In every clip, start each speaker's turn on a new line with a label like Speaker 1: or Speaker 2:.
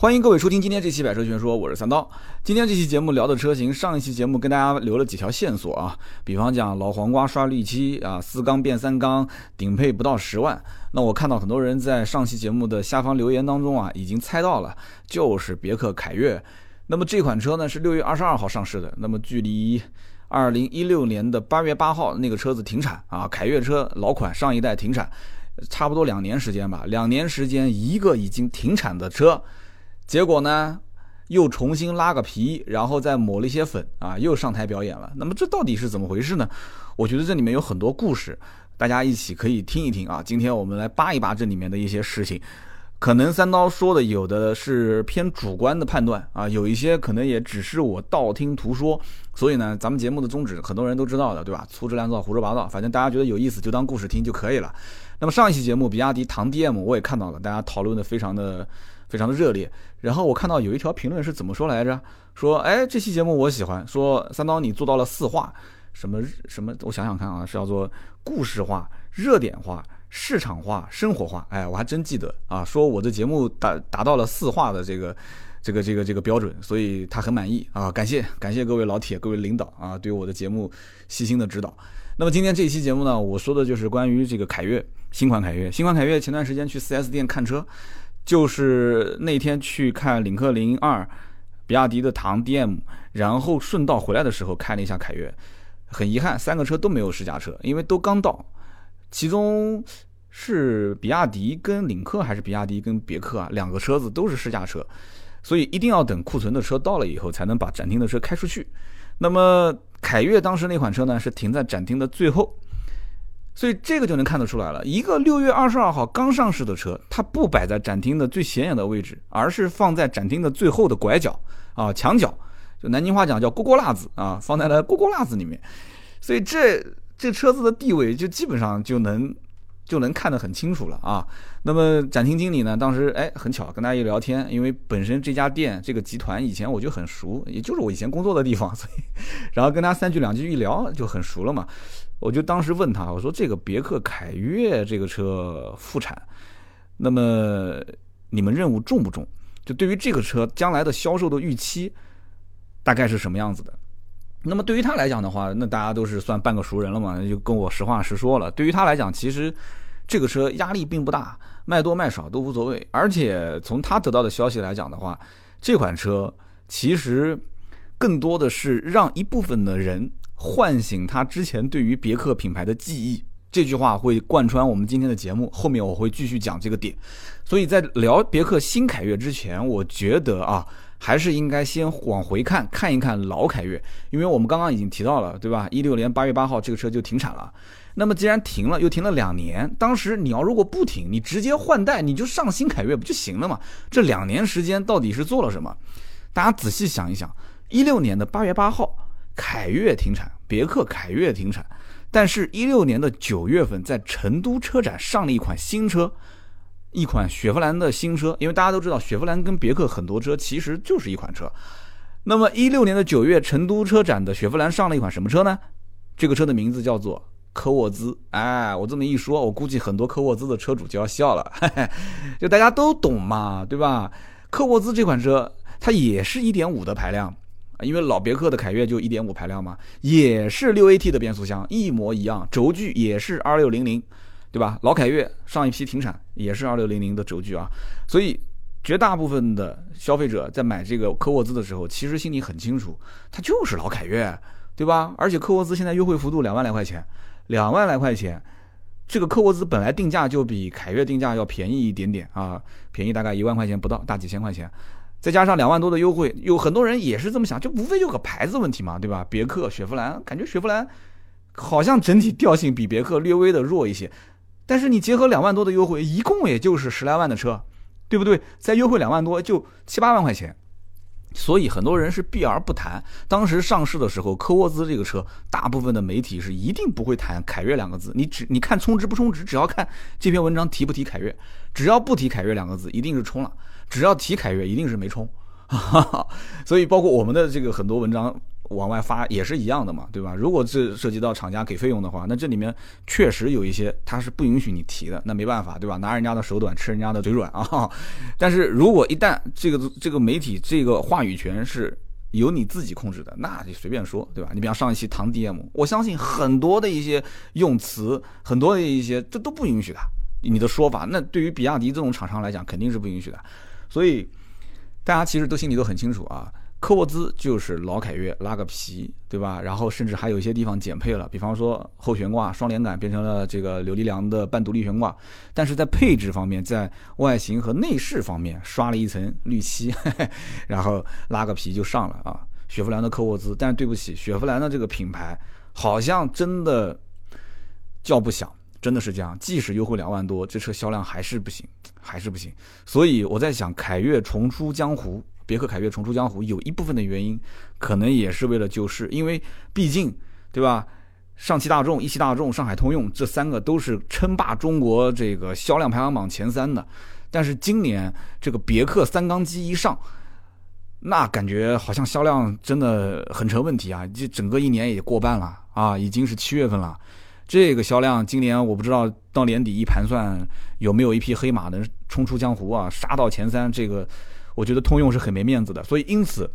Speaker 1: 欢迎各位收听今天这期《百车全说》，我是三刀。今天这期节目聊的车型，上一期节目跟大家留了几条线索啊，比方讲老黄瓜刷绿漆啊，四缸变三缸，顶配不到十万。那我看到很多人在上期节目的下方留言当中啊，已经猜到了，就是别克凯越。那么这款车呢是六月二十二号上市的，那么距离二零一六年的八月八号那个车子停产啊，凯越车老款上一代停产，差不多两年时间吧，两年时间一个已经停产的车。结果呢，又重新拉个皮，然后再抹了一些粉啊，又上台表演了。那么这到底是怎么回事呢？我觉得这里面有很多故事，大家一起可以听一听啊。今天我们来扒一扒这里面的一些事情。可能三刀说的有的是偏主观的判断啊，有一些可能也只是我道听途说。所以呢，咱们节目的宗旨很多人都知道的，对吧？粗制滥造、胡说八道，反正大家觉得有意思就当故事听就可以了。那么上一期节目，比亚迪唐 DM 我也看到了，大家讨论的非常的。非常的热烈，然后我看到有一条评论是怎么说来着？说，哎，这期节目我喜欢。说三刀你做到了四化，什么什么？我想想看啊，是叫做故事化、热点化、市场化、生活化。哎，我还真记得啊。说我的节目达达到了四化的这个这个这个这个标准，所以他很满意啊。感谢感谢各位老铁、各位领导啊，对我的节目细心的指导。那么今天这一期节目呢，我说的就是关于这个凯越新款凯越新款凯越。前段时间去 4S 店看车。就是那天去看领克零二，比亚迪的唐 DM，然后顺道回来的时候看了一下凯越，很遗憾三个车都没有试驾车，因为都刚到，其中是比亚迪跟领克还是比亚迪跟别克啊，两个车子都是试驾车，所以一定要等库存的车到了以后才能把展厅的车开出去。那么凯越当时那款车呢是停在展厅的最后。所以这个就能看得出来了，一个六月二十二号刚上市的车，它不摆在展厅的最显眼的位置，而是放在展厅的最后的拐角啊墙角，就南京话讲叫“锅锅辣子”啊，放在了“锅锅辣子”里面。所以这这车子的地位就基本上就能就能看得很清楚了啊。那么展厅经理呢，当时哎很巧跟大家一聊天，因为本身这家店这个集团以前我就很熟，也就是我以前工作的地方，所以然后跟他三句两句一聊就很熟了嘛。我就当时问他，我说这个别克凯越这个车复产，那么你们任务重不重？就对于这个车将来的销售的预期，大概是什么样子的？那么对于他来讲的话，那大家都是算半个熟人了嘛，那就跟我实话实说了。对于他来讲，其实这个车压力并不大，卖多卖少都无所谓。而且从他得到的消息来讲的话，这款车其实更多的是让一部分的人。唤醒他之前对于别克品牌的记忆，这句话会贯穿我们今天的节目。后面我会继续讲这个点。所以在聊别克新凯越之前，我觉得啊，还是应该先往回看看一看老凯越，因为我们刚刚已经提到了，对吧？一六年八月八号这个车就停产了。那么既然停了，又停了两年，当时你要如果不停，你直接换代，你就上新凯越不就行了嘛？这两年时间到底是做了什么？大家仔细想一想，一六年的八月八号。凯越停产，别克凯越停产，但是，一六年的九月份，在成都车展上了一款新车，一款雪佛兰的新车。因为大家都知道，雪佛兰跟别克很多车其实就是一款车。那么，一六年的九月，成都车展的雪佛兰上了一款什么车呢？这个车的名字叫做科沃兹。哎，我这么一说，我估计很多科沃兹的车主就要笑了，就大家都懂嘛，对吧？科沃兹这款车，它也是一点五的排量。因为老别克的凯越就一点五排量嘛，也是六 AT 的变速箱，一模一样，轴距也是二六零零，对吧？老凯越上一批停产也是二六零零的轴距啊，所以绝大部分的消费者在买这个科沃兹的时候，其实心里很清楚，它就是老凯越，对吧？而且科沃兹现在优惠幅度两万来块钱，两万来块钱，这个科沃兹本来定价就比凯越定价要便宜一点点啊，便宜大概一万块钱不到，大几千块钱。再加上两万多的优惠，有很多人也是这么想，就无非就个牌子问题嘛，对吧？别克、雪佛兰，感觉雪佛兰好像整体调性比别克略微的弱一些，但是你结合两万多的优惠，一共也就是十来万的车，对不对？再优惠两万多，就七八万块钱。所以很多人是避而不谈。当时上市的时候，科沃兹这个车，大部分的媒体是一定不会谈凯越两个字。你只你看充值不充值，只要看这篇文章提不提凯越，只要不提凯越两个字，一定是充了；只要提凯越，一定是没充。所以包括我们的这个很多文章，往外发也是一样的嘛，对吧？如果这涉及到厂家给费用的话，那这里面确实有一些它是不允许你提的，那没办法，对吧？拿人家的手短，吃人家的嘴软啊。但是如果一旦这个这个媒体这个话语权是由你自己控制的，那就随便说，对吧？你比方上一期唐 DM，我相信很多的一些用词，很多的一些这都不允许的，你的说法，那对于比亚迪这种厂商来讲，肯定是不允许的。所以大家其实都心里都很清楚啊。科沃兹就是老凯越拉个皮，对吧？然后甚至还有一些地方减配了，比方说后悬挂双连杆变成了这个柳力梁的半独立悬挂，但是在配置方面，在外形和内饰方面刷了一层绿漆，然后拉个皮就上了啊！雪佛兰的科沃兹，但是对不起，雪佛兰的这个品牌好像真的叫不响，真的是这样。即使优惠两万多，这车销量还是不行，还是不行。所以我在想，凯越重出江湖。别克凯越重出江湖，有一部分的原因，可能也是为了救市，因为毕竟，对吧？上汽大众、一汽大众、上海通用这三个都是称霸中国这个销量排行榜前三的，但是今年这个别克三缸机一上，那感觉好像销量真的很成问题啊！这整个一年也过半了啊，已经是七月份了，这个销量今年我不知道到年底一盘算有没有一匹黑马能冲出江湖啊，杀到前三这个。我觉得通用是很没面子的，所以因此，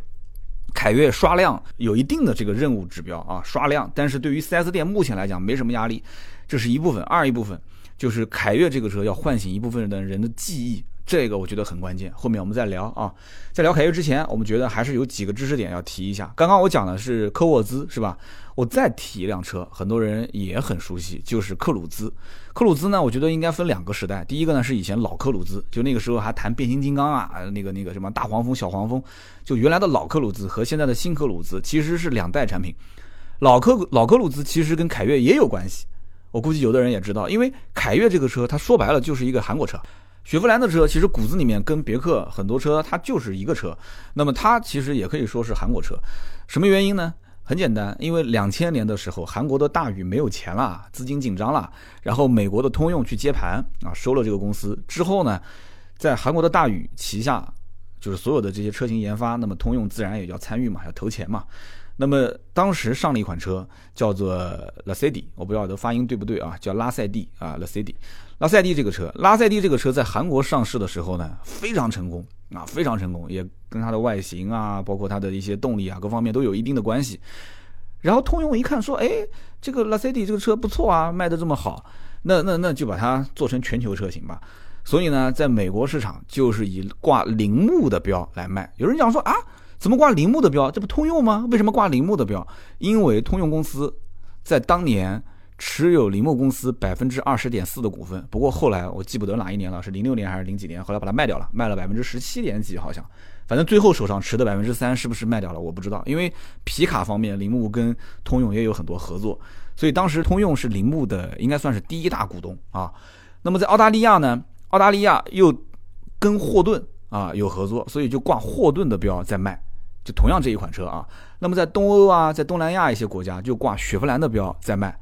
Speaker 1: 凯越刷量有一定的这个任务指标啊，刷量。但是对于 4S 店目前来讲没什么压力，这是一部分。二一部分就是凯越这个车要唤醒一部分的人的记忆。这个我觉得很关键，后面我们再聊啊。在聊凯越之前，我们觉得还是有几个知识点要提一下。刚刚我讲的是科沃兹，是吧？我再提一辆车，很多人也很熟悉，就是克鲁兹。克鲁兹呢，我觉得应该分两个时代。第一个呢是以前老克鲁兹，就那个时候还谈变形金刚啊，那个那个什么大黄蜂、小黄蜂，就原来的老克鲁兹和现在的新克鲁兹其实是两代产品。老克老克鲁兹其实跟凯越也有关系，我估计有的人也知道，因为凯越这个车，它说白了就是一个韩国车。雪佛兰的车其实骨子里面跟别克很多车它就是一个车，那么它其实也可以说是韩国车。什么原因呢？很简单，因为两千年的时候韩国的大宇没有钱了，资金紧张了，然后美国的通用去接盘啊，收了这个公司之后呢，在韩国的大宇旗下就是所有的这些车型研发，那么通用自然也要参与嘛，要投钱嘛。那么当时上了一款车叫做拉塞蒂，我不知道的发音对不对啊？叫拉塞蒂啊，拉塞蒂。拉塞蒂这个车，拉塞蒂这个车在韩国上市的时候呢，非常成功啊，非常成功，也跟它的外形啊，包括它的一些动力啊，各方面都有一定的关系。然后通用一看说，哎，这个拉塞蒂这个车不错啊，卖的这么好，那那那就把它做成全球车型吧。所以呢，在美国市场就是以挂铃木的标来卖。有人讲说啊。怎么挂铃木的标？这不通用吗？为什么挂铃木的标？因为通用公司在当年持有铃木公司百分之二十点四的股份。不过后来我记不得哪一年了，是零六年还是零几年？后来把它卖掉了，卖了百分之十七点几，好像。反正最后手上持的百分之三是不是卖掉了？我不知道。因为皮卡方面，铃木跟通用也有很多合作，所以当时通用是铃木的，应该算是第一大股东啊。那么在澳大利亚呢？澳大利亚又跟霍顿啊有合作，所以就挂霍顿的标在卖。就同样这一款车啊，那么在东欧啊，在东南亚一些国家就挂雪佛兰的标在卖，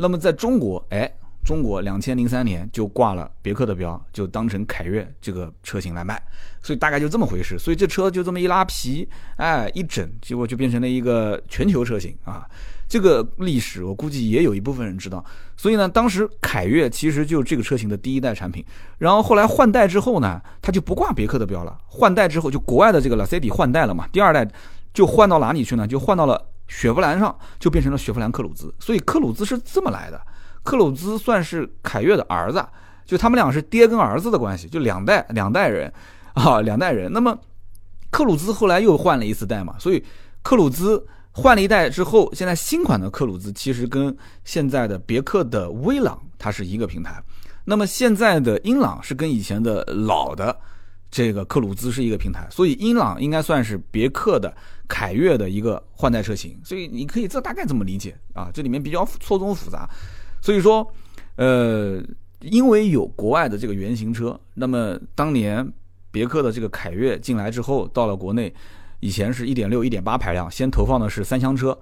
Speaker 1: 那么在中国，哎，中国两千零三年就挂了别克的标，就当成凯越这个车型来卖，所以大概就这么回事，所以这车就这么一拉皮，哎，一整，结果就变成了一个全球车型啊。这个历史我估计也有一部分人知道，所以呢，当时凯越其实就这个车型的第一代产品，然后后来换代之后呢，它就不挂别克的标了。换代之后，就国外的这个拉塞蒂换代了嘛，第二代就换到哪里去呢？就换到了雪佛兰上，就变成了雪佛兰克鲁兹。所以克鲁兹是这么来的，克鲁兹算是凯越的儿子，就他们俩是爹跟儿子的关系，就两代两代人啊，两代人。那么克鲁兹后来又换了一次代嘛，所以克鲁兹。换了一代之后，现在新款的克鲁兹其实跟现在的别克的威朗它是一个平台，那么现在的英朗是跟以前的老的这个克鲁兹是一个平台，所以英朗应该算是别克的凯越的一个换代车型，所以你可以这大概这么理解啊，这里面比较错综复杂，所以说，呃，因为有国外的这个原型车，那么当年别克的这个凯越进来之后，到了国内。以前是一点六、一点八排量，先投放的是三厢车，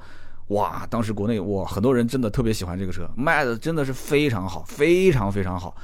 Speaker 1: 哇！当时国内哇，很多人真的特别喜欢这个车，卖的真的是非常好，非常非常好。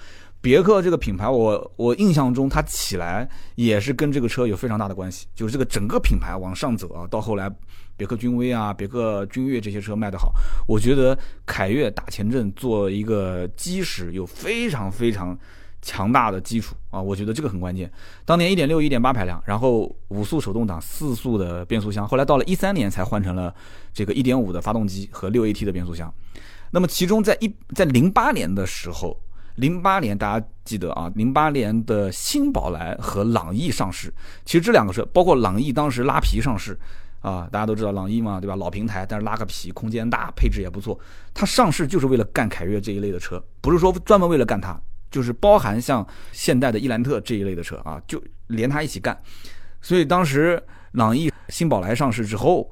Speaker 1: 别克这个品牌，我我印象中它起来也是跟这个车有非常大的关系，就是这个整个品牌往上走啊，到后来别克君威啊、别克君越这些车卖得好，我觉得凯越打前阵做一个基石有非常非常强大的基础啊，我觉得这个很关键。当年一点六、一点八排量，然后五速手动挡、四速的变速箱，后来到了一三年才换成了这个一点五的发动机和六 AT 的变速箱。那么其中在一在零八年的时候。零八年，大家记得啊，零八年的新宝来和朗逸上市。其实这两个车，包括朗逸当时拉皮上市，啊，大家都知道朗逸嘛，对吧？老平台，但是拉个皮，空间大，配置也不错。它上市就是为了干凯越这一类的车，不是说专门为了干它，就是包含像现代的伊兰特这一类的车啊，就连它一起干。所以当时朗逸新宝来上市之后，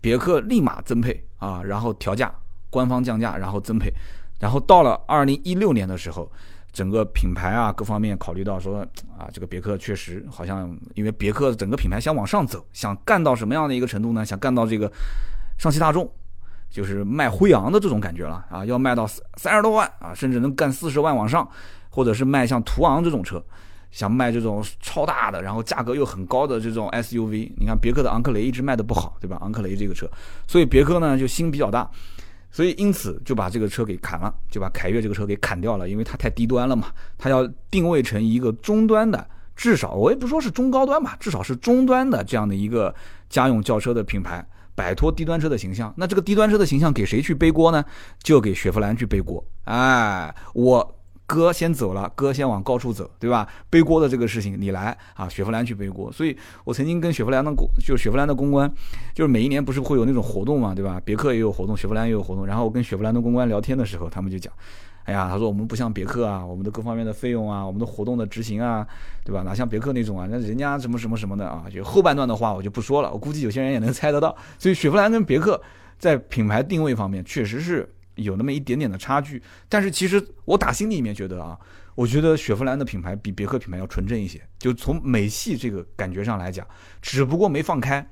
Speaker 1: 别克立马增配啊，然后调价，官方降价，然后增配。然后到了二零一六年的时候，整个品牌啊各方面考虑到说啊，这个别克确实好像因为别克整个品牌想往上走，想干到什么样的一个程度呢？想干到这个上汽大众，就是卖辉昂的这种感觉了啊，要卖到三十多万啊，甚至能干四十万往上，或者是卖像途昂这种车，想卖这种超大的，然后价格又很高的这种 SUV。你看别克的昂克雷一直卖的不好，对吧？昂克雷这个车，所以别克呢就心比较大。所以，因此就把这个车给砍了，就把凯越这个车给砍掉了，因为它太低端了嘛。它要定位成一个中端的，至少我也不说是中高端吧，至少是中端的这样的一个家用轿车的品牌，摆脱低端车的形象。那这个低端车的形象给谁去背锅呢？就给雪佛兰去背锅。哎，我。哥先走了，哥先往高处走，对吧？背锅的这个事情你来啊，雪佛兰去背锅。所以我曾经跟雪佛兰的公，就是雪佛兰的公关，就是每一年不是会有那种活动嘛，对吧？别克也有活动，雪佛兰也有活动。然后我跟雪佛兰的公关聊天的时候，他们就讲，哎呀，他说我们不像别克啊，我们的各方面的费用啊，我们的活动的执行啊，对吧？哪像别克那种啊，那人家什么什么什么的啊，就后半段的话我就不说了，我估计有些人也能猜得到。所以雪佛兰跟别克在品牌定位方面确实是。有那么一点点的差距，但是其实我打心里面觉得啊，我觉得雪佛兰的品牌比别克品牌要纯正一些，就从美系这个感觉上来讲，只不过没放开，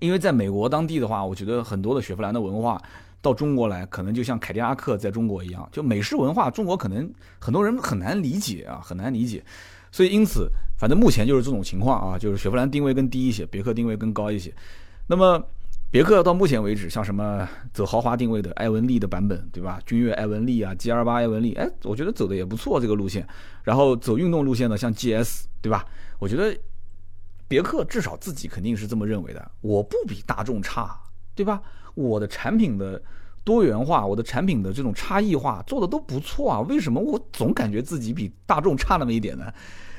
Speaker 1: 因为在美国当地的话，我觉得很多的雪佛兰的文化到中国来，可能就像凯迪拉克在中国一样，就美式文化，中国可能很多人很难理解啊，很难理解，所以因此，反正目前就是这种情况啊，就是雪佛兰定位更低一些，别克定位更高一些，那么。别克到目前为止，像什么走豪华定位的艾文利的版本，对吧？君越艾文利啊，G 二八艾文利，哎，我觉得走的也不错这个路线。然后走运动路线的，像 GS，对吧？我觉得别克至少自己肯定是这么认为的，我不比大众差，对吧？我的产品的多元化，我的产品的这种差异化做的都不错啊，为什么我总感觉自己比大众差那么一点呢？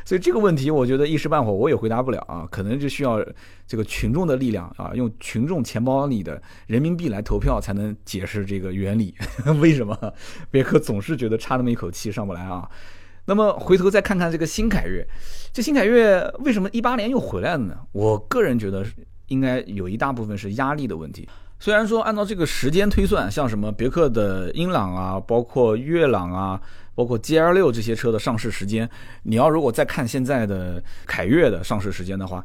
Speaker 1: 所以这个问题，我觉得一时半会我也回答不了啊，可能就需要这个群众的力量啊，用群众钱包里的人民币来投票才能解释这个原理。为什么别克总是觉得差那么一口气上不来啊？那么回头再看看这个新凯越，这新凯越为什么一八年又回来了呢？我个人觉得应该有一大部分是压力的问题。虽然说按照这个时间推算，像什么别克的英朗啊，包括悦朗啊。包括 G L 六这些车的上市时间，你要如果再看现在的凯越的上市时间的话，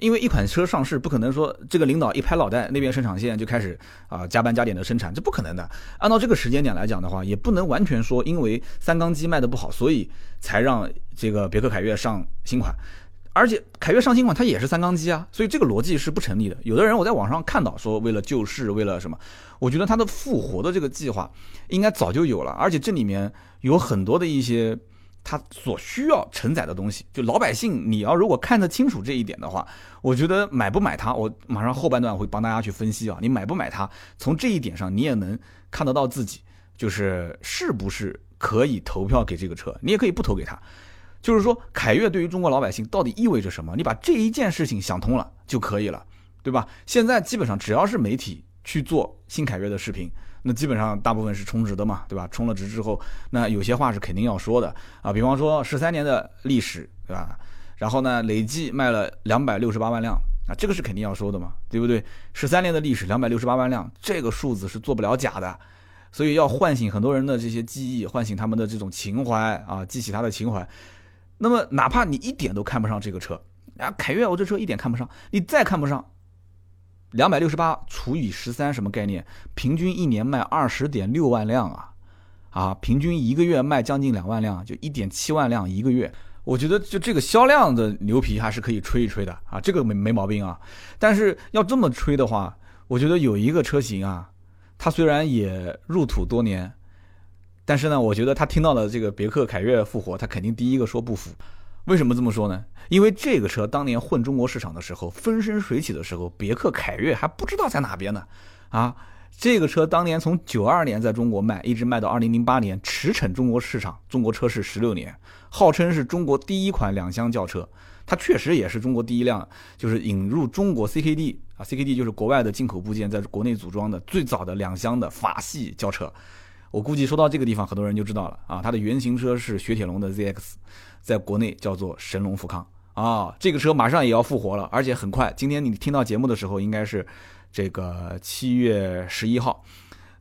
Speaker 1: 因为一款车上市不可能说这个领导一拍脑袋，那边生产线就开始啊加班加点的生产，这不可能的。按照这个时间点来讲的话，也不能完全说因为三缸机卖的不好，所以才让这个别克凯越上新款。而且凯越上新款它也是三缸机啊，所以这个逻辑是不成立的。有的人我在网上看到说为了救市，为了什么？我觉得它的复活的这个计划应该早就有了，而且这里面有很多的一些它所需要承载的东西。就老百姓你要如果看得清楚这一点的话，我觉得买不买它，我马上后半段会帮大家去分析啊。你买不买它，从这一点上你也能看得到自己就是是不是可以投票给这个车，你也可以不投给他。就是说，凯越对于中国老百姓到底意味着什么？你把这一件事情想通了就可以了，对吧？现在基本上只要是媒体去做新凯越的视频，那基本上大部分是充值的嘛，对吧？充了值之后，那有些话是肯定要说的啊，比方说十三年的历史，对吧？然后呢，累计卖了两百六十八万辆啊，这个是肯定要说的嘛，对不对？十三年的历史，两百六十八万辆，这个数字是做不了假的，所以要唤醒很多人的这些记忆，唤醒他们的这种情怀啊，激起他的情怀。那么，哪怕你一点都看不上这个车，啊，凯越我这车一点看不上，你再看不上，两百六十八除以十三什么概念？平均一年卖二十点六万辆啊，啊，平均一个月卖将近两万辆，就一点七万辆一个月。我觉得就这个销量的牛皮还是可以吹一吹的啊，这个没没毛病啊。但是要这么吹的话，我觉得有一个车型啊，它虽然也入土多年，但是呢，我觉得他听到了这个别克凯越复活，他肯定第一个说不服。为什么这么说呢？因为这个车当年混中国市场的时候，风生水起的时候，别克凯越还不知道在哪边呢，啊。这个车当年从九二年在中国卖，一直卖到二零零八年驰骋中国市场，中国车市十六年，号称是中国第一款两厢轿车。它确实也是中国第一辆，就是引入中国 CKD 啊，CKD 就是国外的进口部件，在国内组装的最早的两厢的法系轿车。我估计说到这个地方，很多人就知道了啊，它的原型车是雪铁龙的 ZX，在国内叫做神龙富康啊。这个车马上也要复活了，而且很快，今天你听到节目的时候，应该是。这个七月十一号，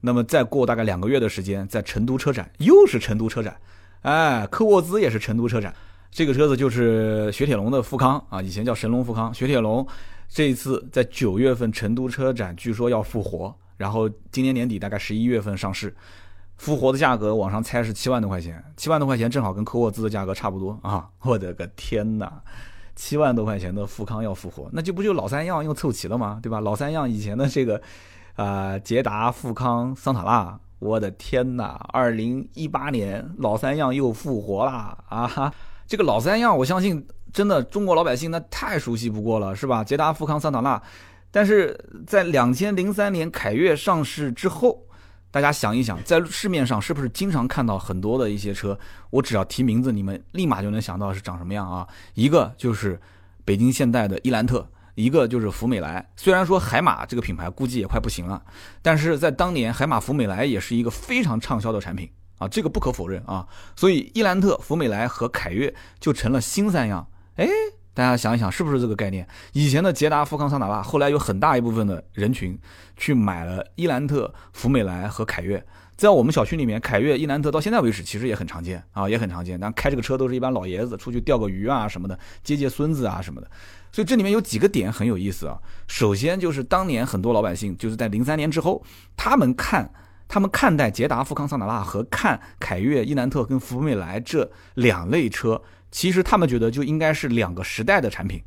Speaker 1: 那么再过大概两个月的时间，在成都车展又是成都车展，哎，科沃兹也是成都车展。这个车子就是雪铁龙的富康啊，以前叫神龙富康。雪铁龙这一次在九月份成都车展，据说要复活，然后今年年底大概十一月份上市。复活的价格网上猜是七万多块钱，七万多块钱正好跟科沃兹的价格差不多啊！我的个天哪！七万多块钱的富康要复活，那就不就老三样又凑齐了吗？对吧？老三样以前的这个，啊，捷达、富康、桑塔纳，我的天哪！二零一八年老三样又复活啦！啊哈，这个老三样，我相信真的中国老百姓那太熟悉不过了，是吧？捷达、富康、桑塔纳，但是在两千零三年凯越上市之后。大家想一想，在市面上是不是经常看到很多的一些车？我只要提名字，你们立马就能想到是长什么样啊？一个就是北京现代的伊兰特，一个就是福美来。虽然说海马这个品牌估计也快不行了，但是在当年海马福美来也是一个非常畅销的产品啊，这个不可否认啊。所以伊兰特、福美来和凯越就成了新三样。哎。大家想一想，是不是这个概念？以前的捷达、富康、桑塔纳，后来有很大一部分的人群去买了伊兰特、福美来和凯越。在我们小区里面，凯越、伊兰特到现在为止其实也很常见啊，也很常见。但开这个车都是一般老爷子出去钓个鱼啊什么的，接接孙子啊什么的。所以这里面有几个点很有意思啊。首先就是当年很多老百姓就是在零三年之后，他们看他们看待捷达、富康、桑塔纳和看凯越、伊兰特跟福美来这两类车。其实他们觉得就应该是两个时代的产品，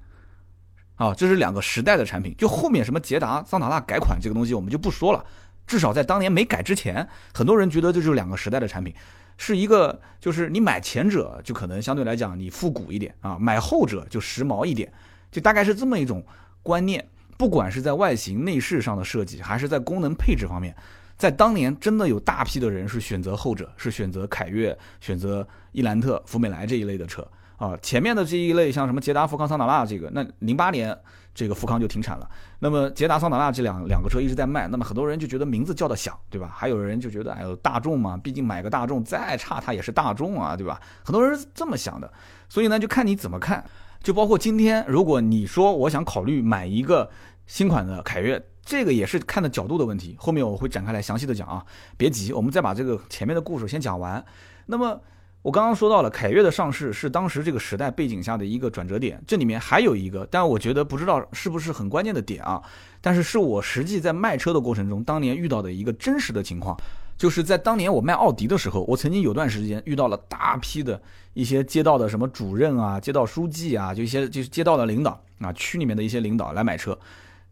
Speaker 1: 啊，这是两个时代的产品。就后面什么捷达、桑塔纳改款这个东西，我们就不说了。至少在当年没改之前，很多人觉得这就是两个时代的产品，是一个就是你买前者就可能相对来讲你复古一点啊，买后者就时髦一点，就大概是这么一种观念。不管是在外形内饰上的设计，还是在功能配置方面。在当年，真的有大批的人是选择后者，是选择凯越、选择伊兰特、福美来这一类的车啊。前面的这一类，像什么捷达、富康、桑塔纳这个，那零八年这个富康就停产了。那么捷达、桑塔纳这两两个车一直在卖，那么很多人就觉得名字叫的响，对吧？还有人就觉得，哎呦，大众嘛，毕竟买个大众再差它也是大众啊，对吧？很多人是这么想的。所以呢，就看你怎么看。就包括今天，如果你说我想考虑买一个新款的凯越。这个也是看的角度的问题，后面我会展开来详细的讲啊，别急，我们再把这个前面的故事先讲完。那么我刚刚说到了凯越的上市是当时这个时代背景下的一个转折点，这里面还有一个，但我觉得不知道是不是很关键的点啊，但是是我实际在卖车的过程中当年遇到的一个真实的情况，就是在当年我卖奥迪的时候，我曾经有段时间遇到了大批的一些街道的什么主任啊、街道书记啊，就一些就是街道的领导啊、区里面的一些领导来买车。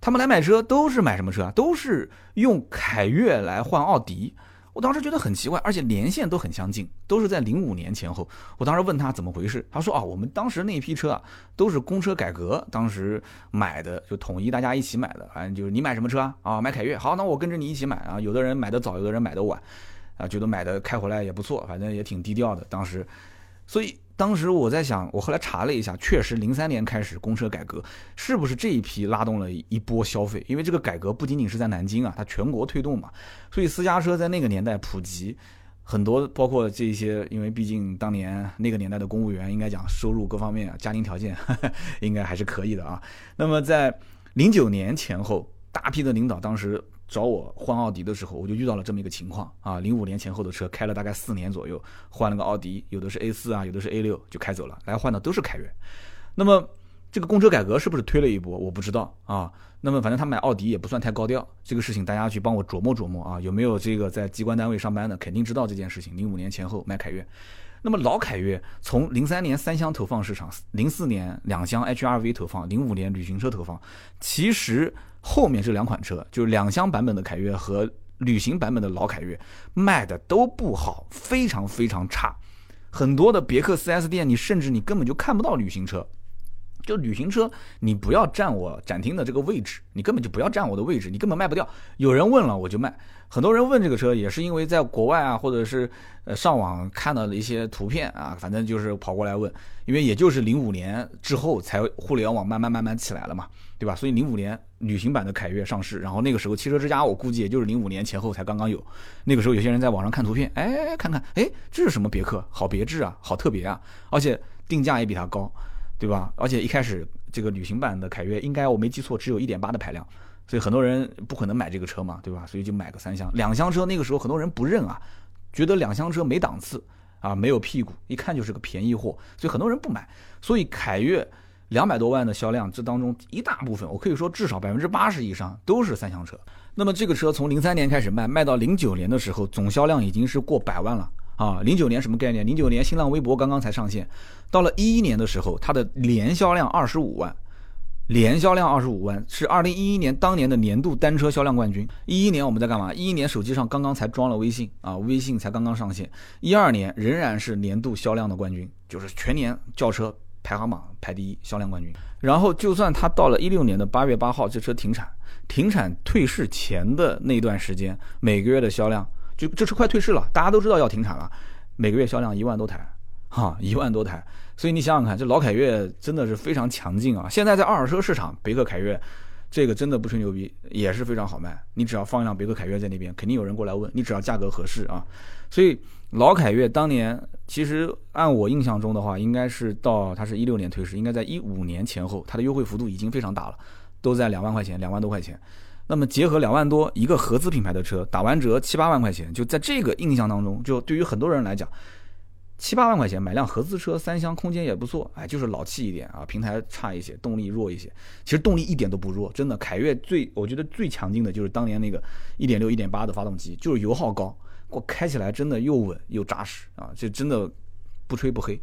Speaker 1: 他们来买车都是买什么车啊？都是用凯越来换奥迪。我当时觉得很奇怪，而且年限都很相近，都是在零五年前后。我当时问他怎么回事，他说啊，我们当时那批车啊，都是公车改革当时买的，就统一大家一起买的。反正就是你买什么车啊？啊，买凯越。好，那我跟着你一起买啊。有的人买的早，有的人买的晚，啊，觉得买的开回来也不错，反正也挺低调的。当时，所以。当时我在想，我后来查了一下，确实零三年开始公车改革，是不是这一批拉动了一波消费？因为这个改革不仅仅是在南京啊，它全国推动嘛，所以私家车在那个年代普及，很多包括这些，因为毕竟当年那个年代的公务员，应该讲收入各方面啊、家庭条件 应该还是可以的啊。那么在零九年前后，大批的领导当时。找我换奥迪的时候，我就遇到了这么一个情况啊，零五年前后的车开了大概四年左右，换了个奥迪，有的是 A 四啊，有的是 A 六，就开走了。来换的都是凯越。那么这个公车改革是不是推了一波？我不知道啊。那么反正他买奥迪也不算太高调，这个事情大家去帮我琢磨琢磨啊。有没有这个在机关单位上班的，肯定知道这件事情。零五年前后买凯越，那么老凯越从零三年三厢投放市场，零四年两厢 HRV 投放，零五年旅行车投放，其实后面这两款车就是两厢版本的凯越和旅行版本的老凯越卖的都不好，非常非常差。很多的别克 4S 店，你甚至你根本就看不到旅行车。就旅行车，你不要占我展厅的这个位置，你根本就不要占我的位置，你根本卖不掉。有人问了我就卖，很多人问这个车也是因为在国外啊，或者是呃上网看到了一些图片啊，反正就是跑过来问，因为也就是零五年之后才互联网慢慢慢慢起来了嘛，对吧？所以零五年旅行版的凯越上市，然后那个时候汽车之家我估计也就是零五年前后才刚刚有，那个时候有些人在网上看图片，哎，看看，哎，这是什么别克？好别致啊，好特别啊，而且定价也比它高。对吧？而且一开始这个旅行版的凯越，应该我没记错，只有一点八的排量，所以很多人不可能买这个车嘛，对吧？所以就买个三厢、两厢车。那个时候很多人不认啊，觉得两厢车没档次啊，没有屁股，一看就是个便宜货，所以很多人不买。所以凯越两百多万的销量，这当中一大部分，我可以说至少百分之八十以上都是三厢车。那么这个车从零三年开始卖，卖到零九年的时候，总销量已经是过百万了。啊，零九年什么概念？零九年新浪微博刚刚才上线，到了一一年的时候，它的年销量二十五万，年销量二十五万是二零一一年当年的年度单车销量冠军。一一年我们在干嘛？一一年手机上刚刚才装了微信啊，微信才刚刚上线。一二年仍然是年度销量的冠军，就是全年轿车排行榜排第一，销量冠军。然后就算它到了一六年的八月八号这车停产，停产退市前的那段时间，每个月的销量。就这车快退市了，大家都知道要停产了，每个月销量一万多台，哈，一万多台。所以你想想看，这老凯越真的是非常强劲啊！现在在二手车市场，别克凯越这个真的不吹牛逼，也是非常好卖。你只要放一辆别克凯越在那边，肯定有人过来问你，只要价格合适啊。所以老凯越当年其实按我印象中的话，应该是到它是一六年退市，应该在一五年前后，它的优惠幅度已经非常大了，都在两万块钱，两万多块钱。那么结合两万多一个合资品牌的车，打完折七八万块钱，就在这个印象当中，就对于很多人来讲，七八万块钱买辆合资车，三厢空间也不错，哎，就是老气一点啊，平台差一些，动力弱一些。其实动力一点都不弱，真的。凯越最我觉得最强劲的就是当年那个一点六、一点八的发动机，就是油耗高，我开起来真的又稳又扎实啊，这真的不吹不黑。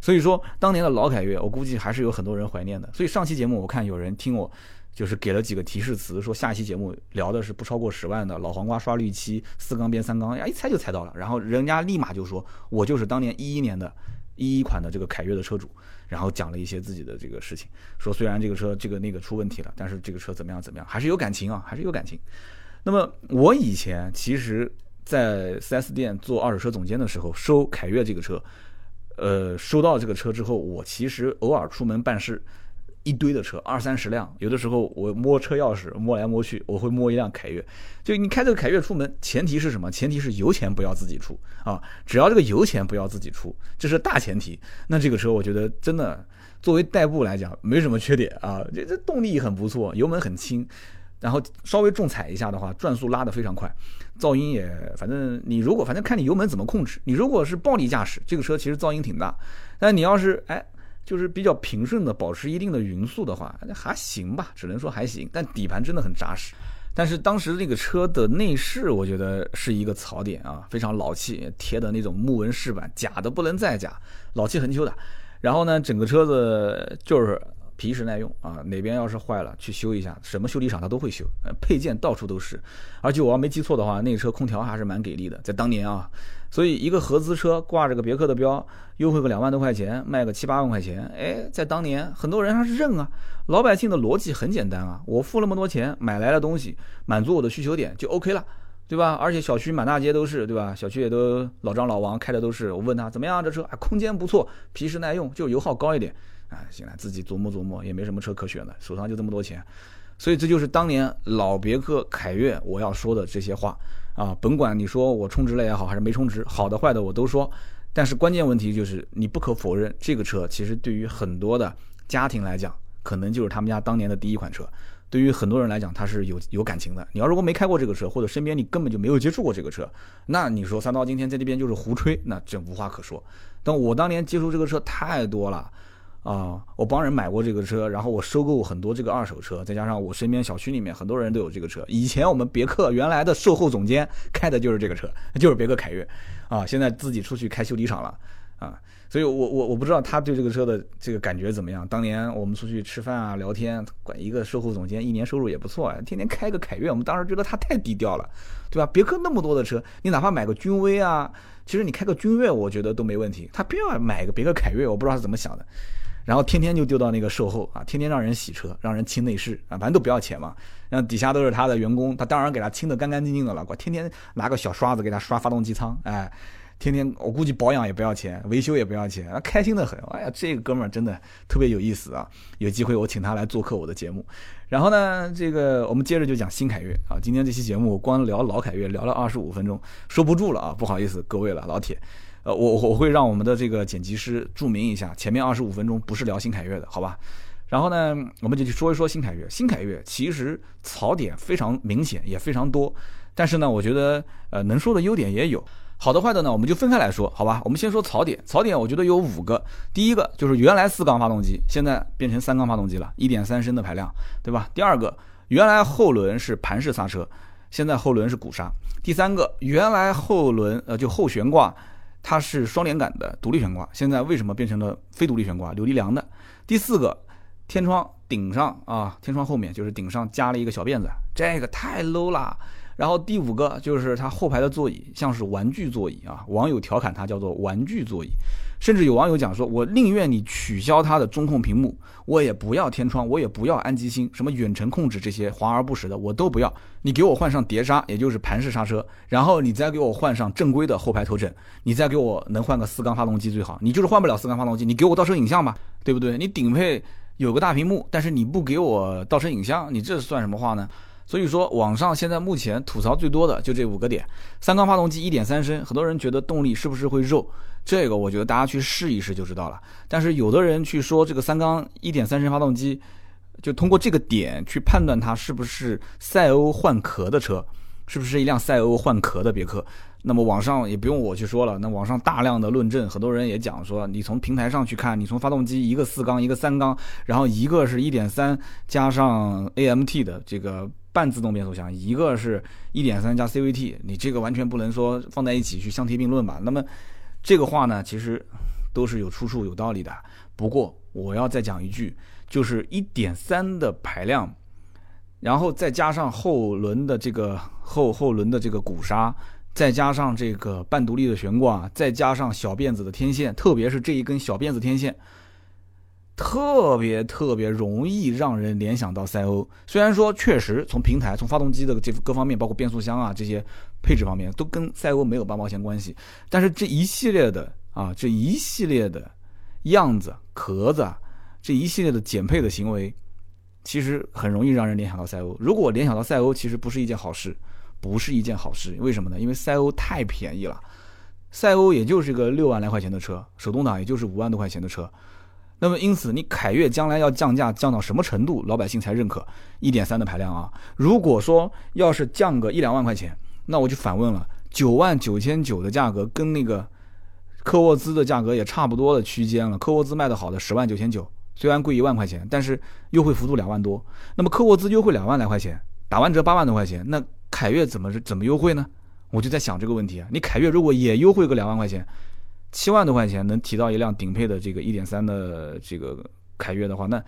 Speaker 1: 所以说当年的老凯越，我估计还是有很多人怀念的。所以上期节目我看有人听我。就是给了几个提示词，说下一期节目聊的是不超过十万的老黄瓜刷绿漆四缸变三缸，呀，一猜就猜到了。然后人家立马就说，我就是当年一一年的一一款的这个凯越的车主，然后讲了一些自己的这个事情，说虽然这个车这个那个出问题了，但是这个车怎么样怎么样，还是有感情啊，还是有感情。那么我以前其实，在 4S 店做二手车总监的时候，收凯越这个车，呃，收到这个车之后，我其实偶尔出门办事。一堆的车，二三十辆，有的时候我摸车钥匙摸来摸去，我会摸一辆凯越。就你开这个凯越出门，前提是什么？前提是油钱不要自己出啊！只要这个油钱不要自己出，这是大前提。那这个车我觉得真的作为代步来讲没什么缺点啊，这这动力很不错，油门很轻，然后稍微重踩一下的话，转速拉得非常快，噪音也反正你如果反正看你油门怎么控制。你如果是暴力驾驶，这个车其实噪音挺大，但你要是哎。就是比较平顺的，保持一定的匀速的话，还行吧，只能说还行。但底盘真的很扎实。但是当时这个车的内饰，我觉得是一个槽点啊，非常老气，贴的那种木纹饰板，假的不能再假，老气横秋的。然后呢，整个车子就是皮实耐用啊，哪边要是坏了去修一下，什么修理厂它都会修，配件到处都是。而且我要没记错的话，那个车空调还是蛮给力的，在当年啊。所以一个合资车挂着个别克的标，优惠个两万多块钱，卖个七八万块钱，哎，在当年很多人他是认啊。老百姓的逻辑很简单啊，我付那么多钱买来的东西，满足我的需求点就 OK 了，对吧？而且小区满大街都是，对吧？小区也都老张老王开的都是。我问他怎么样，这车啊，空间不错，皮实耐用，就油耗高一点，啊，行了，自己琢磨琢磨，也没什么车可选的，手上就这么多钱，所以这就是当年老别克凯越我要说的这些话。啊，甭管你说我充值了也好，还是没充值，好的坏的我都说。但是关键问题就是，你不可否认，这个车其实对于很多的家庭来讲，可能就是他们家当年的第一款车。对于很多人来讲，它是有有感情的。你要如果没开过这个车，或者身边你根本就没有接触过这个车，那你说三刀今天在这边就是胡吹，那真无话可说。但我当年接触这个车太多了。啊，我帮人买过这个车，然后我收购很多这个二手车，再加上我身边小区里面很多人都有这个车。以前我们别克原来的售后总监开的就是这个车，就是别克凯越，啊，现在自己出去开修理厂了，啊，所以我我我不知道他对这个车的这个感觉怎么样。当年我们出去吃饭啊聊天，管一个售后总监一年收入也不错啊，天天开个凯越，我们当时觉得他太低调了，对吧？别克那么多的车，你哪怕买个君威啊，其实你开个君越，我觉得都没问题。他偏要买个别克凯越，我不知道他怎么想的。然后天天就丢到那个售后啊，天天让人洗车，让人清内饰啊，反正都不要钱嘛。然后底下都是他的员工，他当然给他清的干干净净的了。我天天拿个小刷子给他刷发动机舱，哎，天天我估计保养也不要钱，维修也不要钱，开心的很。哎呀，这个哥们儿真的特别有意思啊！有机会我请他来做客我的节目。然后呢，这个我们接着就讲新凯越啊。今天这期节目光聊老凯越聊了二十五分钟，收不住了啊，不好意思各位了，老铁。呃，我我会让我们的这个剪辑师注明一下，前面二十五分钟不是聊新凯越的，好吧？然后呢，我们就去说一说新凯越。新凯越其实槽点非常明显，也非常多，但是呢，我觉得呃能说的优点也有，好的坏的呢，我们就分开来说，好吧？我们先说槽点，槽点我觉得有五个。第一个就是原来四缸发动机，现在变成三缸发动机了，一点三升的排量，对吧？第二个，原来后轮是盘式刹车，现在后轮是鼓刹。第三个，原来后轮呃就后悬挂。它是双连杆的独立悬挂，现在为什么变成了非独立悬挂，扭力梁的？第四个，天窗顶上啊，天窗后面就是顶上加了一个小辫子，这个太 low 啦。然后第五个就是它后排的座椅像是玩具座椅啊，网友调侃它叫做玩具座椅，甚至有网友讲说，我宁愿你取消它的中控屏幕，我也不要天窗，我也不要安吉星，什么远程控制这些华而不实的我都不要，你给我换上碟刹，也就是盘式刹车，然后你再给我换上正规的后排头枕，你再给我能换个四缸发动机最好，你就是换不了四缸发动机，你给我倒车影像吧，对不对？你顶配有个大屏幕，但是你不给我倒车影像，你这算什么话呢？所以说，网上现在目前吐槽最多的就这五个点：三缸发动机，一点三升，很多人觉得动力是不是会肉？这个我觉得大家去试一试就知道了。但是有的人去说这个三缸一点三升发动机，就通过这个点去判断它是不是赛欧换壳的车，是不是一辆赛欧换壳的别克。那么网上也不用我去说了，那网上大量的论证，很多人也讲说，你从平台上去看，你从发动机一个四缸一个三缸，然后一个是一点三加上 AMT 的这个。半自动变速箱，一个是一点三加 CVT，你这个完全不能说放在一起去相提并论吧？那么这个话呢，其实都是有出处、有道理的。不过我要再讲一句，就是一点三的排量，然后再加上后轮的这个后后轮的这个鼓刹，再加上这个半独立的悬挂，再加上小辫子的天线，特别是这一根小辫子天线。特别特别容易让人联想到赛欧，虽然说确实从平台、从发动机的这各方面，包括变速箱啊这些配置方面，都跟赛欧没有半毛钱关系，但是这一系列的啊这一系列的样子、壳子，这一系列的减配的行为，其实很容易让人联想到赛欧。如果联想到赛欧，其实不是一件好事，不是一件好事。为什么呢？因为赛欧太便宜了，赛欧也就是个六万来块钱的车，手动挡也就是五万多块钱的车。那么，因此，你凯越将来要降价降到什么程度，老百姓才认可？一点三的排量啊！如果说要是降个一两万块钱，那我就反问了：九万九千九的价格跟那个科沃兹的价格也差不多的区间了。科沃兹卖的好的十万九千九，虽然贵一万块钱，但是优惠幅度两万多。那么科沃兹优惠两万来块钱，打完折八万多块钱，那凯越怎么怎么优惠呢？我就在想这个问题啊！你凯越如果也优惠个两万块钱。七万多块钱能提到一辆顶配的这个一点三的这个凯越的话，那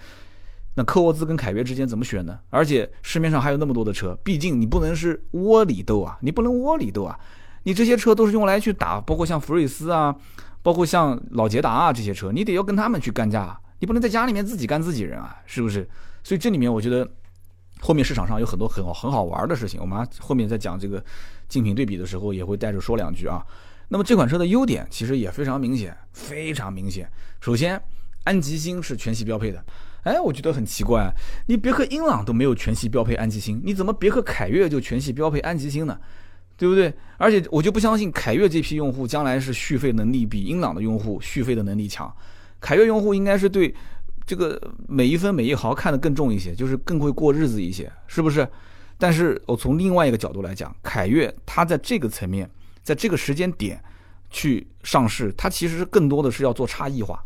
Speaker 1: 那科沃兹跟凯越之间怎么选呢？而且市面上还有那么多的车，毕竟你不能是窝里斗啊，你不能窝里斗啊，你这些车都是用来去打，包括像福睿斯啊，包括像老捷达啊这些车，你得要跟他们去干架，你不能在家里面自己干自己人啊，是不是？所以这里面我觉得后面市场上有很多很好很好玩的事情，我们后面在讲这个竞品对比的时候也会带着说两句啊。那么这款车的优点其实也非常明显，非常明显。首先，安吉星是全系标配的。哎，我觉得很奇怪，你别克英朗都没有全系标配安吉星，你怎么别克凯越就全系标配安吉星呢？对不对？而且我就不相信凯越这批用户将来是续费能力比英朗的用户续费的能力强。凯越用户应该是对这个每一分每一毫看得更重一些，就是更会过日子一些，是不是？但是我从另外一个角度来讲，凯越它在这个层面。在这个时间点去上市，它其实更多的是要做差异化，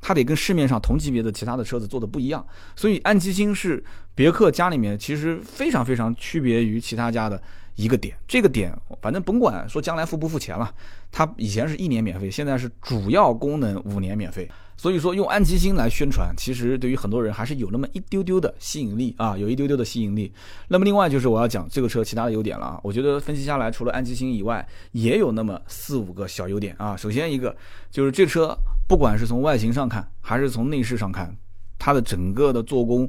Speaker 1: 它得跟市面上同级别的其他的车子做的不一样。所以安吉星是别克家里面其实非常非常区别于其他家的一个点。这个点反正甭管说将来付不付钱了，它以前是一年免费，现在是主要功能五年免费。所以说用安吉星来宣传，其实对于很多人还是有那么一丢丢的吸引力啊，有一丢丢的吸引力。那么另外就是我要讲这个车其他的优点了啊，我觉得分析下来，除了安吉星以外，也有那么四五个小优点啊。首先一个就是这车不管是从外形上看，还是从内饰上看，它的整个的做工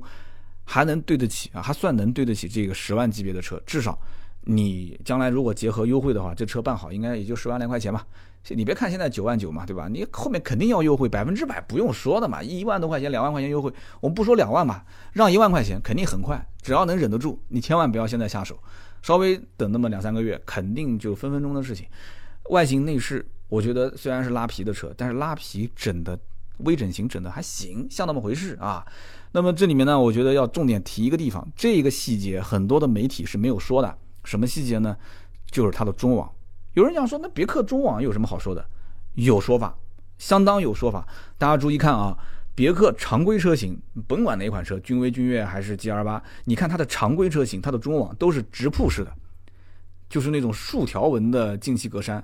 Speaker 1: 还能对得起啊，还算能对得起这个十万级别的车，至少你将来如果结合优惠的话，这车办好应该也就十万来块钱吧。你别看现在九万九嘛，对吧？你后面肯定要优惠，百分之百不用说的嘛。一万多块钱、两万块钱优惠，我们不说两万吧，让一万块钱肯定很快。只要能忍得住，你千万不要现在下手，稍微等那么两三个月，肯定就分分钟的事情。外形内饰，我觉得虽然是拉皮的车，但是拉皮整的微整形整的还行，像那么回事啊。那么这里面呢，我觉得要重点提一个地方，这个细节很多的媒体是没有说的。什么细节呢？就是它的中网。有人讲说，那别克中网有什么好说的？有说法，相当有说法。大家注意看啊，别克常规车型，甭管哪款车，君威、君越还是 G R 八，你看它的常规车型，它的中网都是直瀑式的，就是那种竖条纹的进气格栅，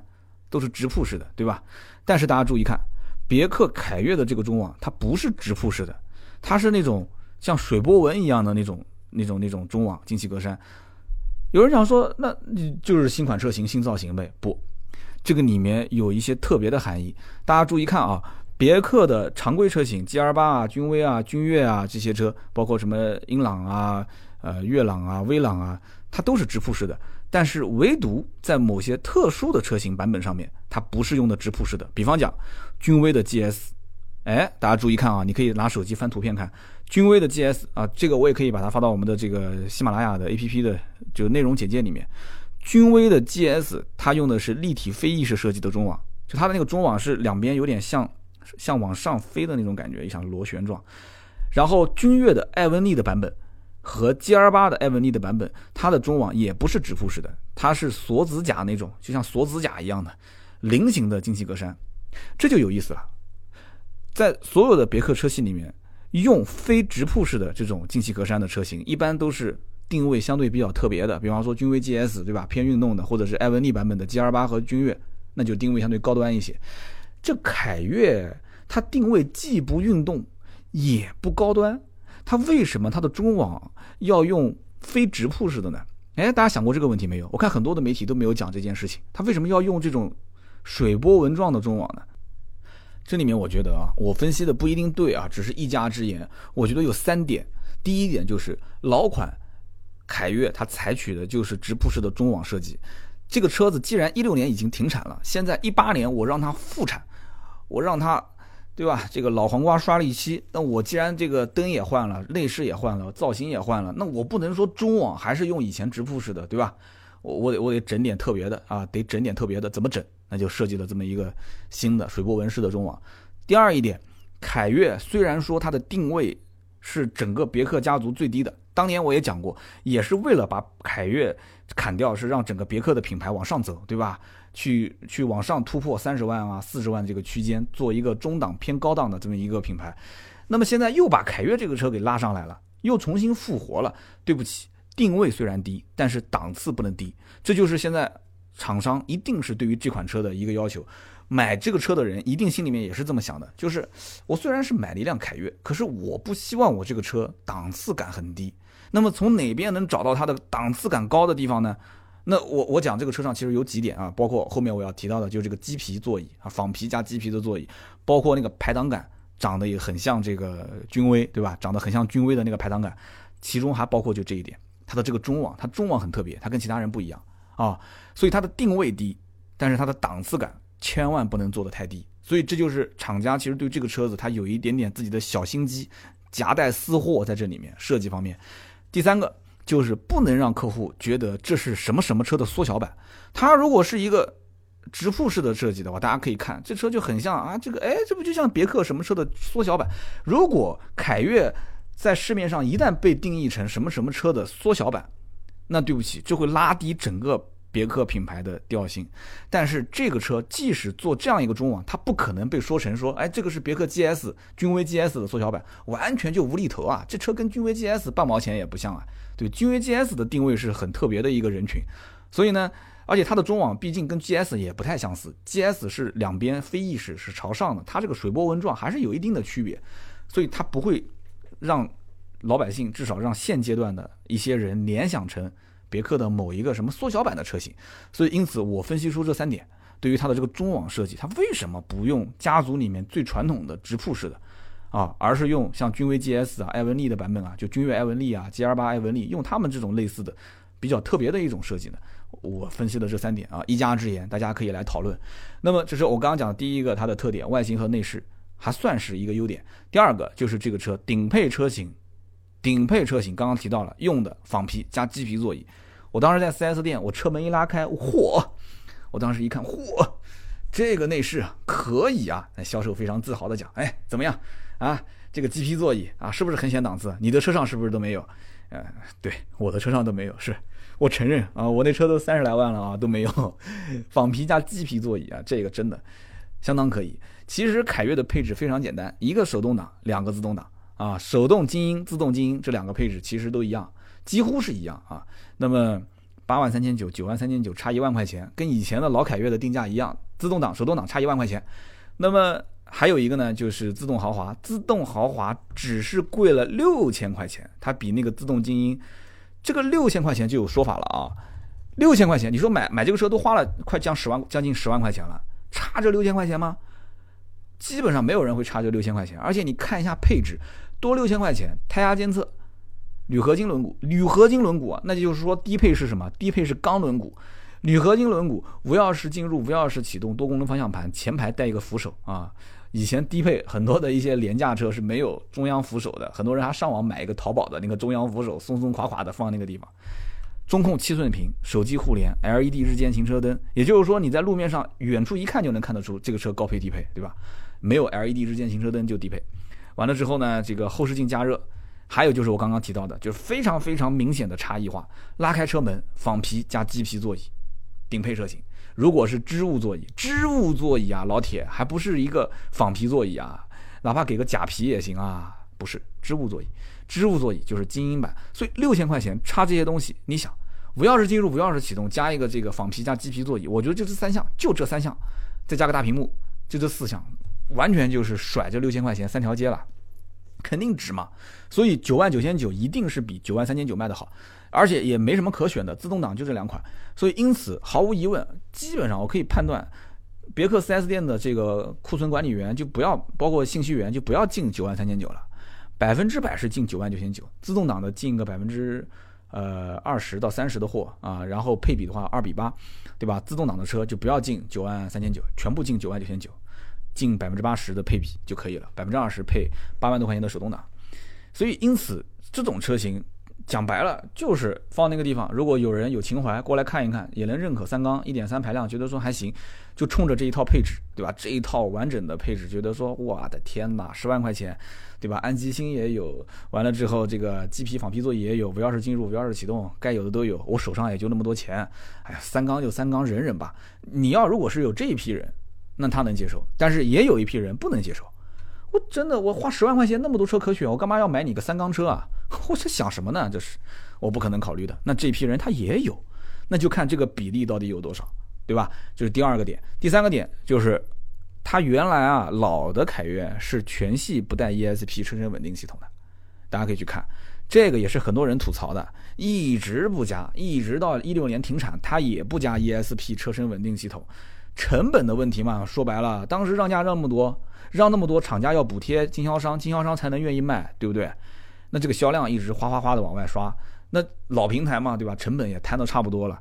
Speaker 1: 都是直瀑式的，对吧？但是大家注意看，别克凯越的这个中网，它不是直瀑式的，它是那种像水波纹一样的那种、那种、那种中网进气格栅。有人讲说，那你就是新款车型、新造型呗？不，这个里面有一些特别的含义。大家注意看啊，别克的常规车型，G L 八啊、君威啊、君越啊这些车，包括什么英朗啊、呃悦朗啊、威朗啊，它都是直瀑式的。但是唯独在某些特殊的车型版本上面，它不是用的直瀑式的。比方讲，君威的 G S。哎，大家注意看啊！你可以拿手机翻图片看，君威的 GS 啊，这个我也可以把它发到我们的这个喜马拉雅的 APP 的就内容简介里面。君威的 GS 它用的是立体飞翼式设计的中网，就它的那个中网是两边有点像像往上飞的那种感觉，像螺旋状。然后君越的艾文利的版本和 GL 八的艾文利的版本，它的中网也不是直瀑式的，它是锁子甲那种，就像锁子甲一样的菱形的进气格栅，这就有意思了。在所有的别克车系里面，用非直瀑式的这种进气格栅的车型，一般都是定位相对比较特别的。比方说君威 GS，对吧？偏运动的，或者是艾文利版本的 G R 八和君越，那就定位相对高端一些。这凯越它定位既不运动，也不高端，它为什么它的中网要用非直瀑式的呢？哎，大家想过这个问题没有？我看很多的媒体都没有讲这件事情，它为什么要用这种水波纹状的中网呢？这里面我觉得啊，我分析的不一定对啊，只是一家之言。我觉得有三点，第一点就是老款凯越它采取的就是直瀑式的中网设计。这个车子既然一六年已经停产了，现在一八年我让它复产，我让它，对吧？这个老黄瓜刷了一漆，那我既然这个灯也换了，内饰也换了，造型也换了，那我不能说中网还是用以前直瀑式的，对吧？我我得我得整点特别的啊，得整点特别的，怎么整？那就设计了这么一个新的水波纹式的中网。第二一点，凯越虽然说它的定位是整个别克家族最低的，当年我也讲过，也是为了把凯越砍掉，是让整个别克的品牌往上走，对吧？去去往上突破三十万啊、四十万这个区间，做一个中档偏高档的这么一个品牌。那么现在又把凯越这个车给拉上来了，又重新复活了。对不起，定位虽然低，但是档次不能低，这就是现在。厂商一定是对于这款车的一个要求，买这个车的人一定心里面也是这么想的，就是我虽然是买了一辆凯越，可是我不希望我这个车档次感很低。那么从哪边能找到它的档次感高的地方呢？那我 我讲这个车上其实有几点啊，包括后面我要提到的，就是这个鸡皮座椅啊，仿皮加鸡皮的座椅，包括那个排挡杆长得也很像这个君威，对吧？长得很像君威的那个排挡杆，其中还包括就这一点，它的这个中网，它中网很特别，它跟其他人不一样。啊，所以它的定位低，但是它的档次感千万不能做得太低。所以这就是厂家其实对这个车子它有一点点自己的小心机，夹带私货在这里面设计方面。第三个就是不能让客户觉得这是什么什么车的缩小版。它如果是一个直瀑式的设计的话，大家可以看这车就很像啊，这个哎，这不就像别克什么车的缩小版？如果凯越在市面上一旦被定义成什么什么车的缩小版。那对不起，就会拉低整个别克品牌的调性。但是这个车即使做这样一个中网，它不可能被说成说，哎，这个是别克 GS 君威 GS 的缩小版，完全就无厘头啊！这车跟君威 GS 半毛钱也不像啊。对，君威 GS 的定位是很特别的一个人群，所以呢。而且它的中网毕竟跟 GS 也不太相似，GS 是两边飞翼式是朝上的，它这个水波纹状还是有一定的区别，所以它不会让老百姓至少让现阶段的一些人联想成别克的某一个什么缩小版的车型。所以因此我分析出这三点，对于它的这个中网设计，它为什么不用家族里面最传统的直瀑式的啊，而是用像君威 GS 啊、艾文利的版本啊，就君越艾文利啊、G R 八艾文利，用他们这种类似的比较特别的一种设计呢？我分析的这三点啊，一家之言，大家可以来讨论。那么，这是我刚刚讲的第一个，它的特点，外形和内饰还算是一个优点。第二个就是这个车顶配车型，顶配车型刚刚提到了用的仿皮加麂皮座椅。我当时在 4S 店，我车门一拉开，嚯！我当时一看，嚯，这个内饰可以啊！那销售非常自豪的讲，哎，怎么样啊？这个麂皮座椅啊，是不是很显档次？你的车上是不是都没有？呃，对，我的车上都没有，是。我承认啊，我那车都三十来万了啊，都没有仿皮加麂皮座椅啊，这个真的相当可以。其实凯越的配置非常简单，一个手动挡，两个自动挡啊，手动精英、自动精英这两个配置其实都一样，几乎是一样啊。那么八万三千九、九万三千九差一万块钱，跟以前的老凯越的定价一样，自动挡、手动挡差一万块钱。那么还有一个呢，就是自动豪华，自动豪华只是贵了六千块钱，它比那个自动精英。这个六千块钱就有说法了啊，六千块钱，你说买买这个车都花了快将十万，将近十万块钱了，差这六千块钱吗？基本上没有人会差这六千块钱，而且你看一下配置，多六千块钱，胎压监测，铝合金轮毂，铝合金轮毂啊，那就是说低配是什么？低配是钢轮毂，铝合金轮毂，无钥匙进入，无钥匙启动，多功能方向盘，前排带一个扶手啊。以前低配很多的一些廉价车是没有中央扶手的，很多人还上网买一个淘宝的那个中央扶手，松松垮垮的放那个地方。中控七寸屏，手机互联，LED 日间行车灯，也就是说你在路面上远处一看就能看得出这个车高配低配，对吧？没有 LED 日间行车灯就低配。完了之后呢，这个后视镜加热，还有就是我刚刚提到的，就是非常非常明显的差异化。拉开车门，仿皮加麂皮座椅，顶配车型。如果是织物座椅，织物座椅啊，老铁，还不是一个仿皮座椅啊，哪怕给个假皮也行啊，不是织物座椅，织物座椅就是精英版，所以六千块钱差这些东西，你想，无钥匙进入，无钥匙启动，加一个这个仿皮加麂皮座椅，我觉得就这三项，就这三项，再加个大屏幕，就这四项，完全就是甩这六千块钱三条街了。肯定值嘛，所以九万九千九一定是比九万三千九卖的好，而且也没什么可选的，自动挡就这两款，所以因此毫无疑问，基本上我可以判断，别克 4S 店的这个库存管理员就不要，包括信息员就不要进九万三千九了，百分之百是进九万九千九，自动挡的进个百分之呃二十到三十的货啊，然后配比的话二比八，对吧？自动挡的车就不要进九万三千九，全部进九万九千九。近百分之八十的配比就可以了，百分之二十配八万多块钱的手动挡，所以因此这种车型讲白了就是放那个地方，如果有人有情怀过来看一看，也能认可三缸一点三排量，觉得说还行，就冲着这一套配置，对吧？这一套完整的配置，觉得说我的天哪，十万块钱，对吧？安吉星也有，完了之后这个麂皮仿皮座椅也有，无钥匙进入，无钥匙启动，该有的都有，我手上也就那么多钱，哎呀，三缸就三缸，忍忍吧。你要如果是有这一批人。那他能接受，但是也有一批人不能接受。我真的，我花十万块钱那么多车可选，我干嘛要买你个三缸车啊？我在想什么呢？这是我不可能考虑的。那这批人他也有，那就看这个比例到底有多少，对吧？这是第二个点。第三个点就是，他原来啊老的凯越是全系不带 ESP 车身稳定系统的，大家可以去看，这个也是很多人吐槽的，一直不加，一直到一六年停产，它也不加 ESP 车身稳定系统。成本的问题嘛，说白了，当时让价让那么多，让那么多，厂家要补贴经销商，经销商才能愿意卖，对不对？那这个销量一直哗哗哗的往外刷，那老平台嘛，对吧？成本也摊的差不多了，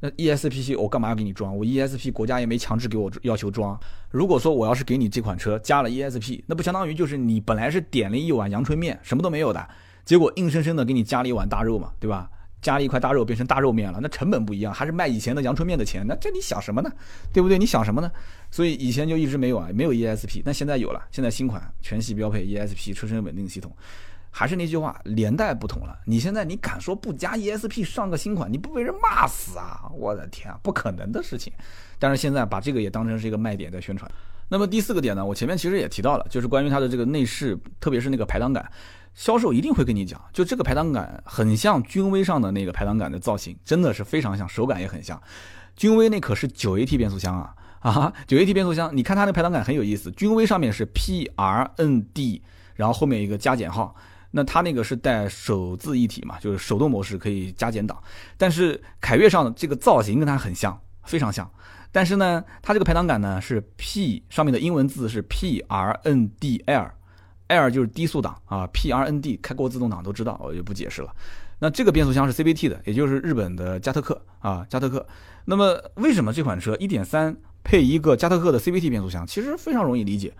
Speaker 1: 那 ESP 系我干嘛要给你装？我 ESP 国家也没强制给我要求装。如果说我要是给你这款车加了 ESP，那不相当于就是你本来是点了一碗阳春面，什么都没有的，结果硬生生的给你加了一碗大肉嘛，对吧？加了一块大肉变成大肉面了，那成本不一样，还是卖以前的阳春面的钱，那这你想什么呢？对不对？你想什么呢？所以以前就一直没有啊，没有 ESP，那现在有了，现在新款全系标配 ESP 车身稳定系统，还是那句话，年代不同了。你现在你敢说不加 ESP 上个新款，你不被人骂死啊？我的天啊，不可能的事情。但是现在把这个也当成是一个卖点在宣传。那么第四个点呢，我前面其实也提到了，就是关于它的这个内饰，特别是那个排挡杆，销售一定会跟你讲，就这个排挡杆很像君威上的那个排挡杆的造型，真的是非常像，手感也很像。君威那可是九 AT 变速箱啊 啊，九 AT 变速箱，你看它那排挡杆很有意思，君威上面是 PRND，然后后面一个加减号。那它那个是带手自一体嘛，就是手动模式可以加减档，但是凯越上的这个造型跟它很像，非常像。但是呢，它这个排挡杆呢是 P 上面的英文字是 PRNDL，L 就是低速档啊，PRND 开过自动挡都知道，我就不解释了。那这个变速箱是 CVT 的，也就是日本的加特克啊，加特克。那么为什么这款车1.3配一个加特克的 CVT 变速箱？其实非常容易理解，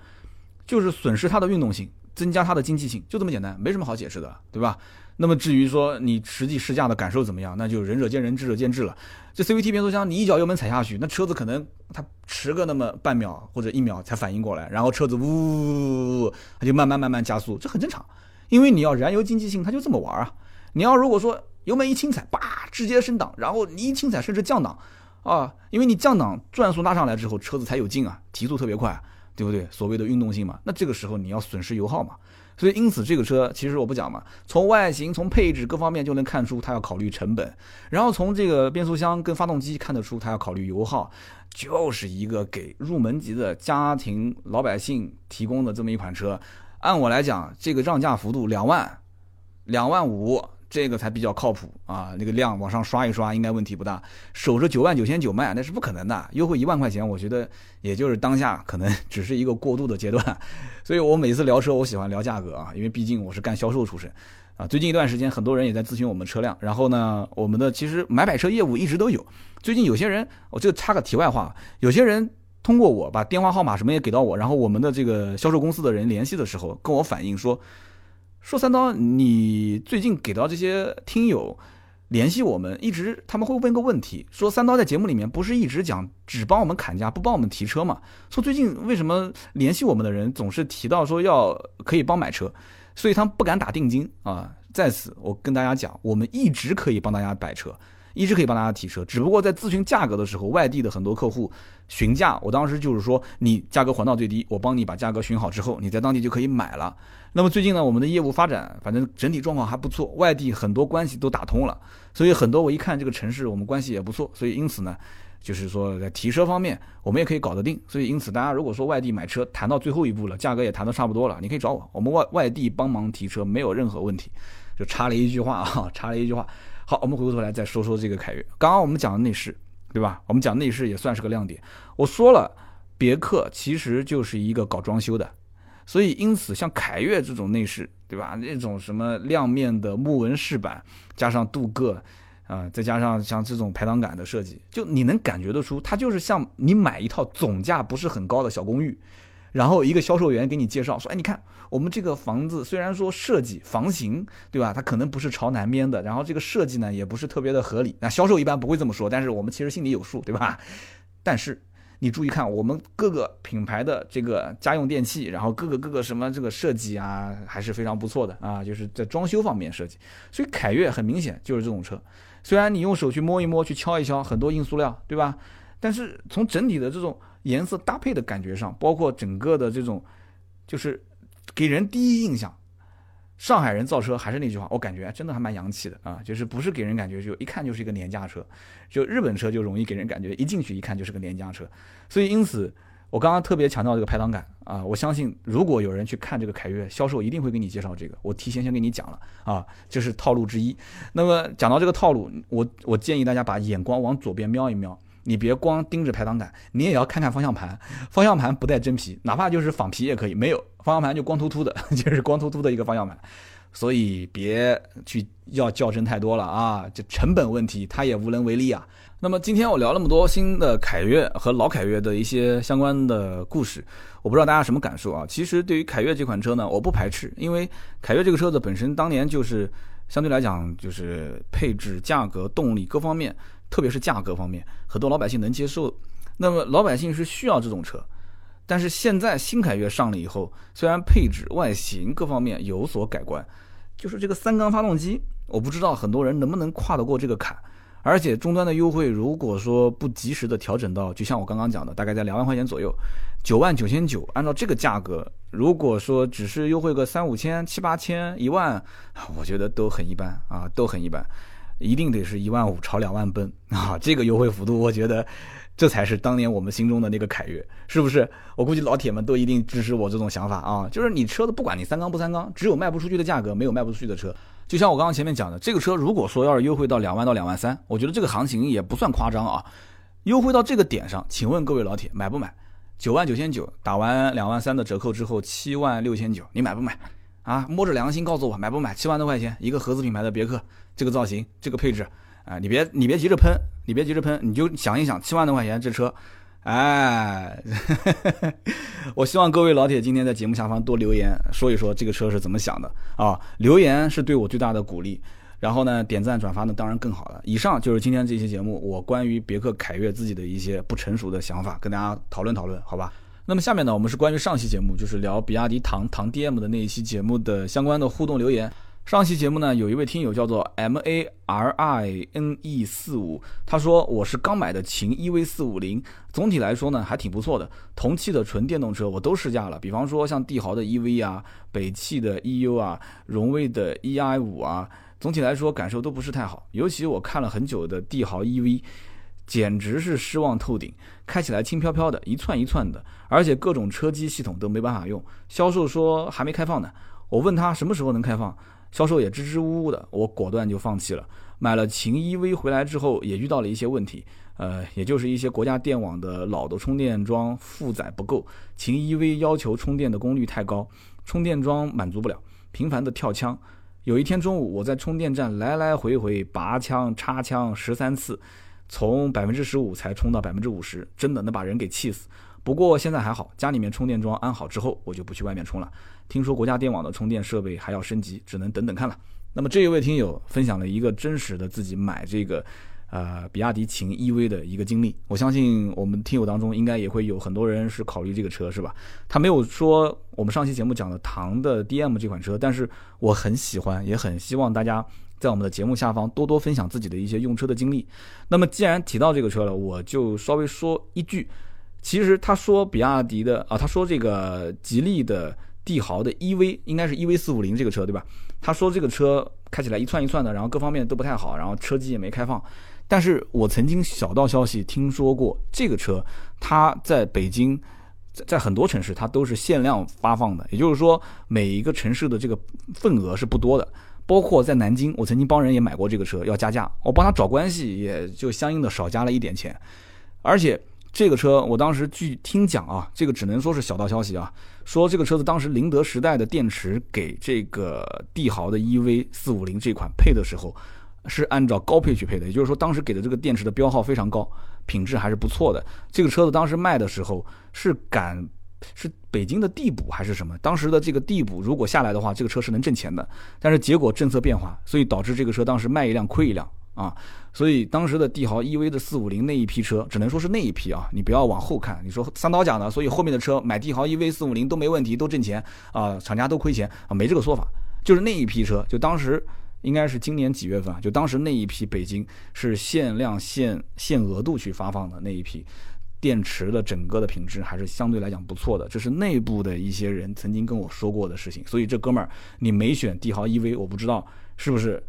Speaker 1: 就是损失它的运动性。增加它的经济性，就这么简单，没什么好解释的，对吧？那么至于说你实际试驾的感受怎么样，那就仁者见仁，智者见智了。这 CVT 变速箱，你一脚油门踩下去，那车子可能它迟个那么半秒或者一秒才反应过来，然后车子呜，它就慢慢慢慢加速，这很正常。因为你要燃油经济性，它就这么玩啊。你要如果说油门一轻踩，叭，直接升档，然后你一轻踩甚至降档，啊，因为你降档转速拉上来之后，车子才有劲啊，提速特别快。对不对？所谓的运动性嘛，那这个时候你要损失油耗嘛，所以因此这个车其实我不讲嘛，从外形、从配置各方面就能看出它要考虑成本，然后从这个变速箱跟发动机看得出它要考虑油耗，就是一个给入门级的家庭老百姓提供的这么一款车。按我来讲，这个让价幅度两万、两万五。这个才比较靠谱啊！那个量往上刷一刷，应该问题不大。守着九万九千九卖，那是不可能的。优惠一万块钱，我觉得也就是当下可能 只是一个过渡的阶段。所以我每次聊车，我喜欢聊价格啊，因为毕竟我是干销售出身啊。最近一段时间，很多人也在咨询我们车辆，然后呢，我们的其实买买车业务一直都有。最近有些人，我就插个题外话，有些人通过我把电话号码什么也给到我，然后我们的这个销售公司的人联系的时候，跟我反映说。说三刀，你最近给到这些听友联系我们，一直他们会问个问题，说三刀在节目里面不是一直讲只帮我们砍价，不帮我们提车嘛？说最近为什么联系我们的人总是提到说要可以帮买车，所以他们不敢打定金啊。在此我跟大家讲，我们一直可以帮大家摆车。一直可以帮大家提车，只不过在咨询价格的时候，外地的很多客户询价，我当时就是说，你价格还到最低，我帮你把价格询好之后，你在当地就可以买了。那么最近呢，我们的业务发展，反正整体状况还不错，外地很多关系都打通了，所以很多我一看这个城市，我们关系也不错，所以因此呢，就是说在提车方面，我们也可以搞得定。所以因此，大家如果说外地买车谈到最后一步了，价格也谈得差不多了，你可以找我，我们外外地帮忙提车没有任何问题。就插了一句话啊，插了一句话。好，我们回过头来再说说这个凯越。刚刚我们讲的内饰，对吧？我们讲内饰也算是个亮点。我说了，别克其实就是一个搞装修的，所以因此像凯越这种内饰，对吧？那种什么亮面的木纹饰板，加上镀铬，啊，再加上像这种排挡杆的设计，就你能感觉得出，它就是像你买一套总价不是很高的小公寓。然后一个销售员给你介绍说：“哎，你看我们这个房子虽然说设计房型对吧，它可能不是朝南边的，然后这个设计呢也不是特别的合理。那销售一般不会这么说，但是我们其实心里有数，对吧？但是你注意看，我们各个品牌的这个家用电器，然后各个各个什么这个设计啊，还是非常不错的啊，就是在装修方面设计。所以凯越很明显就是这种车，虽然你用手去摸一摸，去敲一敲，很多硬塑料，对吧？但是从整体的这种。颜色搭配的感觉上，包括整个的这种，就是给人第一印象，上海人造车还是那句话，我感觉真的还蛮洋气的啊，就是不是给人感觉就一看就是一个廉价车，就日本车就容易给人感觉一进去一看就是个廉价车，所以因此我刚刚特别强调这个排挡杆啊，我相信如果有人去看这个凯越，销售一定会给你介绍这个，我提前先给你讲了啊，这是套路之一。那么讲到这个套路，我我建议大家把眼光往左边瞄一瞄。你别光盯着排挡杆，你也要看看方向盘。方向盘不带真皮，哪怕就是仿皮也可以。没有方向盘就光秃秃的，就是光秃秃的一个方向盘。所以别去要较真太多了啊！这成本问题，他也无能为力啊。那么今天我聊那么多新的凯越和老凯越的一些相关的故事，我不知道大家什么感受啊？其实对于凯越这款车呢，我不排斥，因为凯越这个车子本身当年就是相对来讲就是配置、价格、动力各方面。特别是价格方面，很多老百姓能接受。那么老百姓是需要这种车，但是现在新凯越上了以后，虽然配置、外形各方面有所改观，就是这个三缸发动机，我不知道很多人能不能跨得过这个坎。而且终端的优惠，如果说不及时的调整到，就像我刚刚讲的，大概在两万块钱左右，九万九千九，按照这个价格，如果说只是优惠个三五千、七八千、一万，我觉得都很一般啊，都很一般，一定得是一万五朝两万奔啊！这个优惠幅度，我觉得这才是当年我们心中的那个凯越，是不是？我估计老铁们都一定支持我这种想法啊，就是你车子不管你三缸不三缸，只有卖不出去的价格，没有卖不出去的车。就像我刚刚前面讲的，这个车如果说要是优惠到两万到两万三，我觉得这个行情也不算夸张啊。优惠到这个点上，请问各位老铁买不买？九万九千九打完两万三的折扣之后，七万六千九，你买不买？啊，摸着良心告诉我买不买？七万多块钱一个合资品牌的别克，这个造型，这个配置，啊，你别你别急着喷，你别急着喷，你就想一想，七万多块钱这车。哎，我希望各位老铁今天在节目下方多留言，说一说这个车是怎么想的啊！留言是对我最大的鼓励，然后呢，点赞转发呢当然更好了。以上就是今天这期节目我关于别克凯越自己的一些不成熟的想法，跟大家讨论讨论，好吧？那么下面呢，我们是关于上期节目，就是聊比亚迪唐唐 DM 的那一期节目的相关的互动留言。上期节目呢，有一位听友叫做 M A R I N E 四五，他说我是刚买的秦 EV 四五零，总体来说呢还挺不错的。同期的纯电动车我都试驾了，比方说像帝豪的 EV 啊、北汽的 EU 啊、荣威的 EI 五啊，总体来说感受都不是太好。尤其我看了很久的帝豪 EV，简直是失望透顶，开起来轻飘飘的，一窜一窜的，而且各种车机系统都没办法用。销售说还没开放呢，我问他什么时候能开放？销售也支支吾吾的，我果断就放弃了。买了秦 EV 回来之后，也遇到了一些问题，呃，也就是一些国家电网的老的充电桩负载不够，秦 EV 要求充电的功率太高，充电桩满足不了，频繁的跳枪。有一天中午，我在充电站来来回回拔枪插枪十三次，从百分之十五才充到百分之五十，真的能把人给气死。不过现在还好，家里面充电桩安好之后，我就不去外面充了。听说国家电网的充电设备还要升级，只能等等看了。那么这一位听友分享了一个真实的自己买这个，呃，比亚迪秦 EV 的一个经历。我相信我们听友当中应该也会有很多人是考虑这个车，是吧？他没有说我们上期节目讲的唐的 DM 这款车，但是我很喜欢，也很希望大家在我们的节目下方多多分享自己的一些用车的经历。那么既然提到这个车了，我就稍微说一句。其实他说比亚迪的啊，他说这个吉利的帝豪的 EV 应该是 EV 四五零这个车对吧？他说这个车开起来一窜一窜的，然后各方面都不太好，然后车机也没开放。但是我曾经小道消息听说过这个车，它在北京，在在很多城市它都是限量发放的，也就是说每一个城市的这个份额是不多的。包括在南京，我曾经帮人也买过这个车，要加价，我帮他找关系，也就相应的少加了一点钱，而且。这个车我当时据听讲啊，这个只能说是小道消息啊，说这个车子当时宁德时代的电池给这个帝豪的 EV 四五零这款配的时候，是按照高配去配的，也就是说当时给的这个电池的标号非常高，品质还是不错的。这个车子当时卖的时候是敢是北京的地补还是什么？当时的这个地补如果下来的话，这个车是能挣钱的。但是结果政策变化，所以导致这个车当时卖一辆亏一辆。啊，所以当时的帝豪 EV 的四五零那一批车，只能说是那一批啊，你不要往后看。你说三刀讲的，所以后面的车买帝豪 EV 四五零都没问题，都挣钱啊，厂家都亏钱啊，没这个说法。就是那一批车，就当时应该是今年几月份啊？就当时那一批北京是限量限限额度去发放的那一批电池的整个的品质还是相对来讲不错的，这是内部的一些人曾经跟我说过的事情。所以这哥们儿，你没选帝豪 EV，我不知道是不是。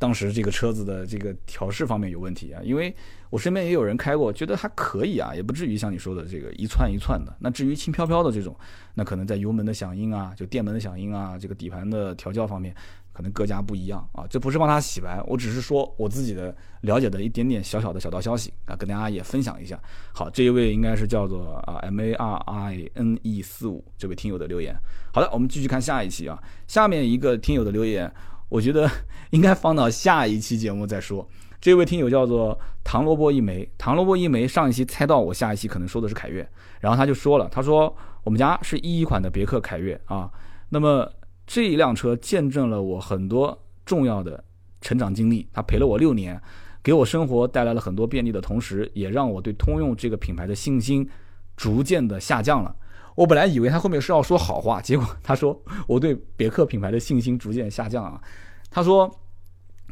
Speaker 1: 当时这个车子的这个调试方面有问题啊，因为我身边也有人开过，觉得还可以啊，也不至于像你说的这个一窜一窜的。那至于轻飘飘的这种，那可能在油门的响应啊，就电门的响应啊，这个底盘的调教方面，可能各家不一样啊。这不是帮他洗白，我只是说我自己的了解的一点点小小的小道消息啊，跟大家也分享一下。好，这一位应该是叫做啊 M A R I N E 四五这位听友的留言。好的，我们继续看下一期啊，下面一个听友的留言。我觉得应该放到下一期节目再说。这位听友叫做唐萝卜一枚，唐萝卜一枚。上一期猜到我下一期可能说的是凯越，然后他就说了，他说我们家是一一款的别克凯越啊。那么这一辆车见证了我很多重要的成长经历，它陪了我六年，给我生活带来了很多便利的同时，也让我对通用这个品牌的信心逐渐的下降了。我本来以为他后面是要说好话，结果他说我对别克品牌的信心逐渐下降啊。他说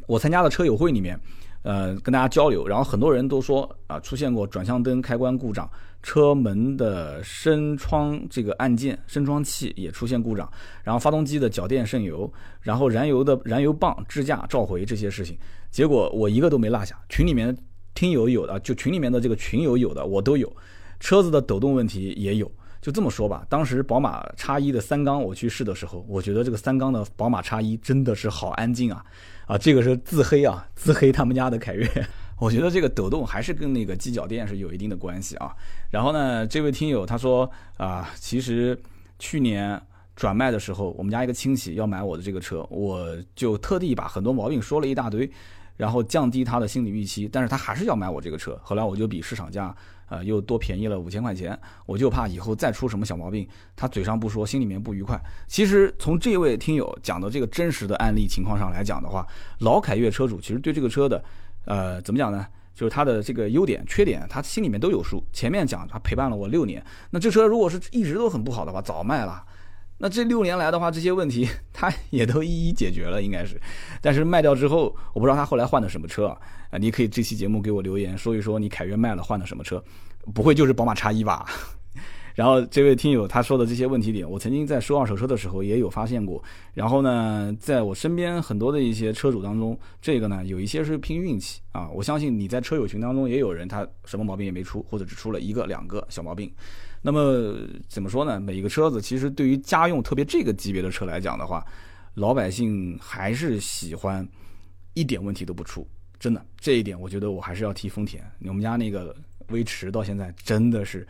Speaker 1: 我参加了车友会里面。呃，跟大家交流，然后很多人都说啊，出现过转向灯开关故障，车门的升窗这个按键升窗器也出现故障，然后发动机的脚垫渗油，然后燃油的燃油棒支架召回这些事情，结果我一个都没落下。群里面听友有的，就群里面的这个群友有的我都有，车子的抖动问题也有。就这么说吧，当时宝马叉一的三缸我去试的时候，我觉得这个三缸的宝马叉一真的是好安静啊。啊，这个是自黑啊，自黑他们家的凯越。我觉得这个抖动还是跟那个机脚垫是有一定的关系啊。然后呢，这位听友他说啊，其实去年转卖的时候，我们家一个亲戚要买我的这个车，我就特地把很多毛病说了一大堆，然后降低他的心理预期，但是他还是要买我这个车。后来我就比市场价。呃，又多便宜了五千块钱，我就怕以后再出什么小毛病，他嘴上不说，心里面不愉快。其实从这位听友讲的这个真实的案例情况上来讲的话，老凯越车主其实对这个车的，呃，怎么讲呢？就是他的这个优点、缺点，他心里面都有数。前面讲他陪伴了我六年，那这车如果是一直都很不好的话，早卖了。那这六年来的话，这些问题他也都一一解决了，应该是。但是卖掉之后，我不知道他后来换的什么车啊？你可以这期节目给我留言说一说，你凯越卖了换的什么车？不会就是宝马叉一吧？然后这位听友他说的这些问题点，我曾经在收二手车的时候也有发现过。然后呢，在我身边很多的一些车主当中，这个呢有一些是拼运气啊。我相信你在车友群当中也有人，他什么毛病也没出，或者只出了一个两个小毛病。那么怎么说呢？每一个车子其实对于家用，特别这个级别的车来讲的话，老百姓还是喜欢一点问题都不出。真的，这一点我觉得我还是要提丰田。我们家那个威驰到现在真的是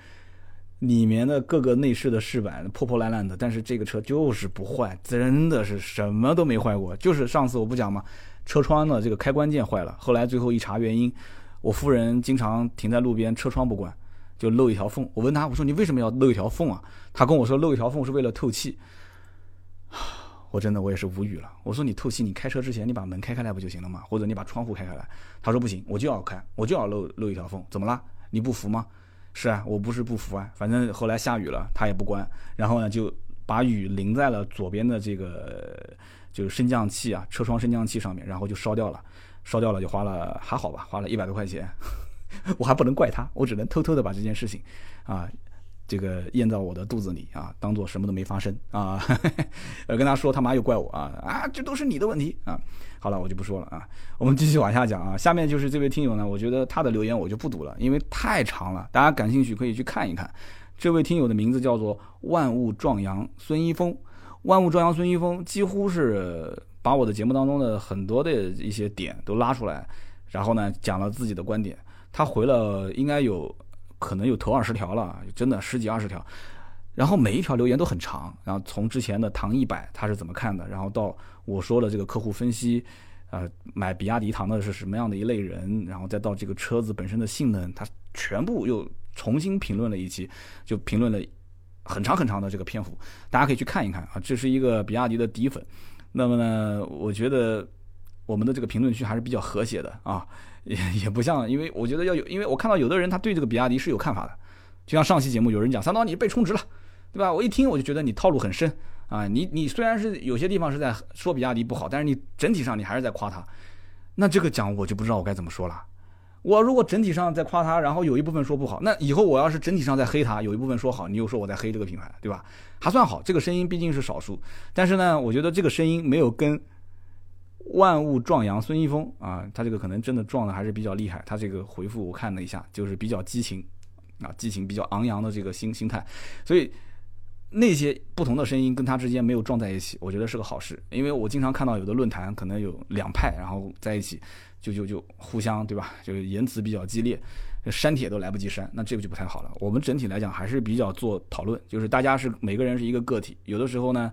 Speaker 1: 里面的各个内饰的饰板破破烂烂的，但是这个车就是不坏，真的是什么都没坏过。就是上次我不讲吗？车窗的这个开关键坏了，后来最后一查原因，我夫人经常停在路边，车窗不关。就漏一条缝，我问他，我说你为什么要漏一条缝啊？他跟我说漏一条缝是为了透气。我真的我也是无语了。我说你透气，你开车之前你把门开开来不就行了吗？或者你把窗户开开来？他说不行，我就要开，我就要漏漏一条缝。怎么了？你不服吗？是啊，我不是不服啊。反正后来下雨了，他也不关，然后呢就把雨淋在了左边的这个就是升降器啊，车窗升降器上面，然后就烧掉了。烧掉了就花了还好吧，花了一百多块钱。我还不能怪他，我只能偷偷的把这件事情，啊，这个咽到我的肚子里啊，当做什么都没发生啊。呃，跟他说他妈又怪我啊啊，这都是你的问题啊。好了，我就不说了啊。我们继续往下讲啊。下面就是这位听友呢，我觉得他的留言我就不读了，因为太长了。大家感兴趣可以去看一看。这位听友的名字叫做万物壮阳孙一峰，万物壮阳孙一峰几乎是把我的节目当中的很多的一些点都拉出来，然后呢讲了自己的观点。他回了应该有可能有头二十条了，真的十几二十条，然后每一条留言都很长，然后从之前的唐一百他是怎么看的，然后到我说的这个客户分析，呃，买比亚迪唐的是什么样的一类人，然后再到这个车子本身的性能，他全部又重新评论了一期，就评论了很长很长的这个篇幅，大家可以去看一看啊，这是一个比亚迪的底粉，那么呢，我觉得我们的这个评论区还是比较和谐的啊。也也不像，因为我觉得要有，因为我看到有的人他对这个比亚迪是有看法的，就像上期节目有人讲三刀你被充值了，对吧？我一听我就觉得你套路很深啊，你你虽然是有些地方是在说比亚迪不好，但是你整体上你还是在夸他，那这个讲我就不知道我该怎么说了。我如果整体上在夸他，然后有一部分说不好，那以后我要是整体上在黑他，有一部分说好，你又说我在黑这个品牌，对吧？还算好，这个声音毕竟是少数，但是呢，我觉得这个声音没有跟。万物壮阳，孙一峰啊，他这个可能真的撞的还是比较厉害。他这个回复我看了一下，就是比较激情，啊，激情比较昂扬的这个心心态。所以那些不同的声音跟他之间没有撞在一起，我觉得是个好事。因为我经常看到有的论坛可能有两派，然后在一起就就就互相对吧？就是言辞比较激烈，删帖都来不及删，那这个就不太好了。我们整体来讲还是比较做讨论，就是大家是每个人是一个个体，有的时候呢。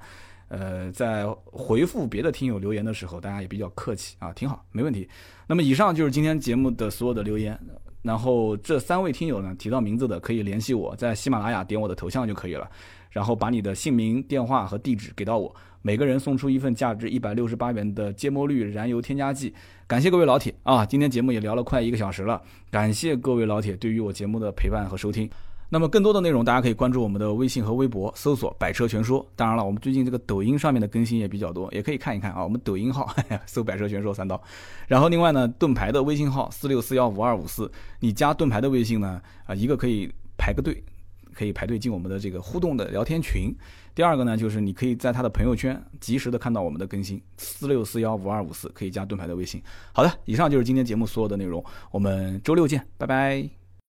Speaker 1: 呃，在回复别的听友留言的时候，大家也比较客气啊，挺好，没问题。那么以上就是今天节目的所有的留言。然后这三位听友呢，提到名字的可以联系我，在喜马拉雅点我的头像就可以了，然后把你的姓名、电话和地址给到我，每个人送出一份价值一百六十八元的芥末绿燃油添加剂。感谢各位老铁啊，今天节目也聊了快一个小时了，感谢各位老铁对于我节目的陪伴和收听。那么更多的内容，大家可以关注我们的微信和微博，搜索“百车全说”。当然了，我们最近这个抖音上面的更新也比较多，也可以看一看啊。我们抖音号 搜“百车全说三刀”。然后另外呢，盾牌的微信号四六四幺五二五四，你加盾牌的微信呢，啊，一个可以排个队，可以排队进我们的这个互动的聊天群。第二个呢，就是你可以在他的朋友圈及时的看到我们的更新，四六四幺五二五四可以加盾牌的微信。好的，以上就是今天节目所有的内容，我们周六见，拜拜。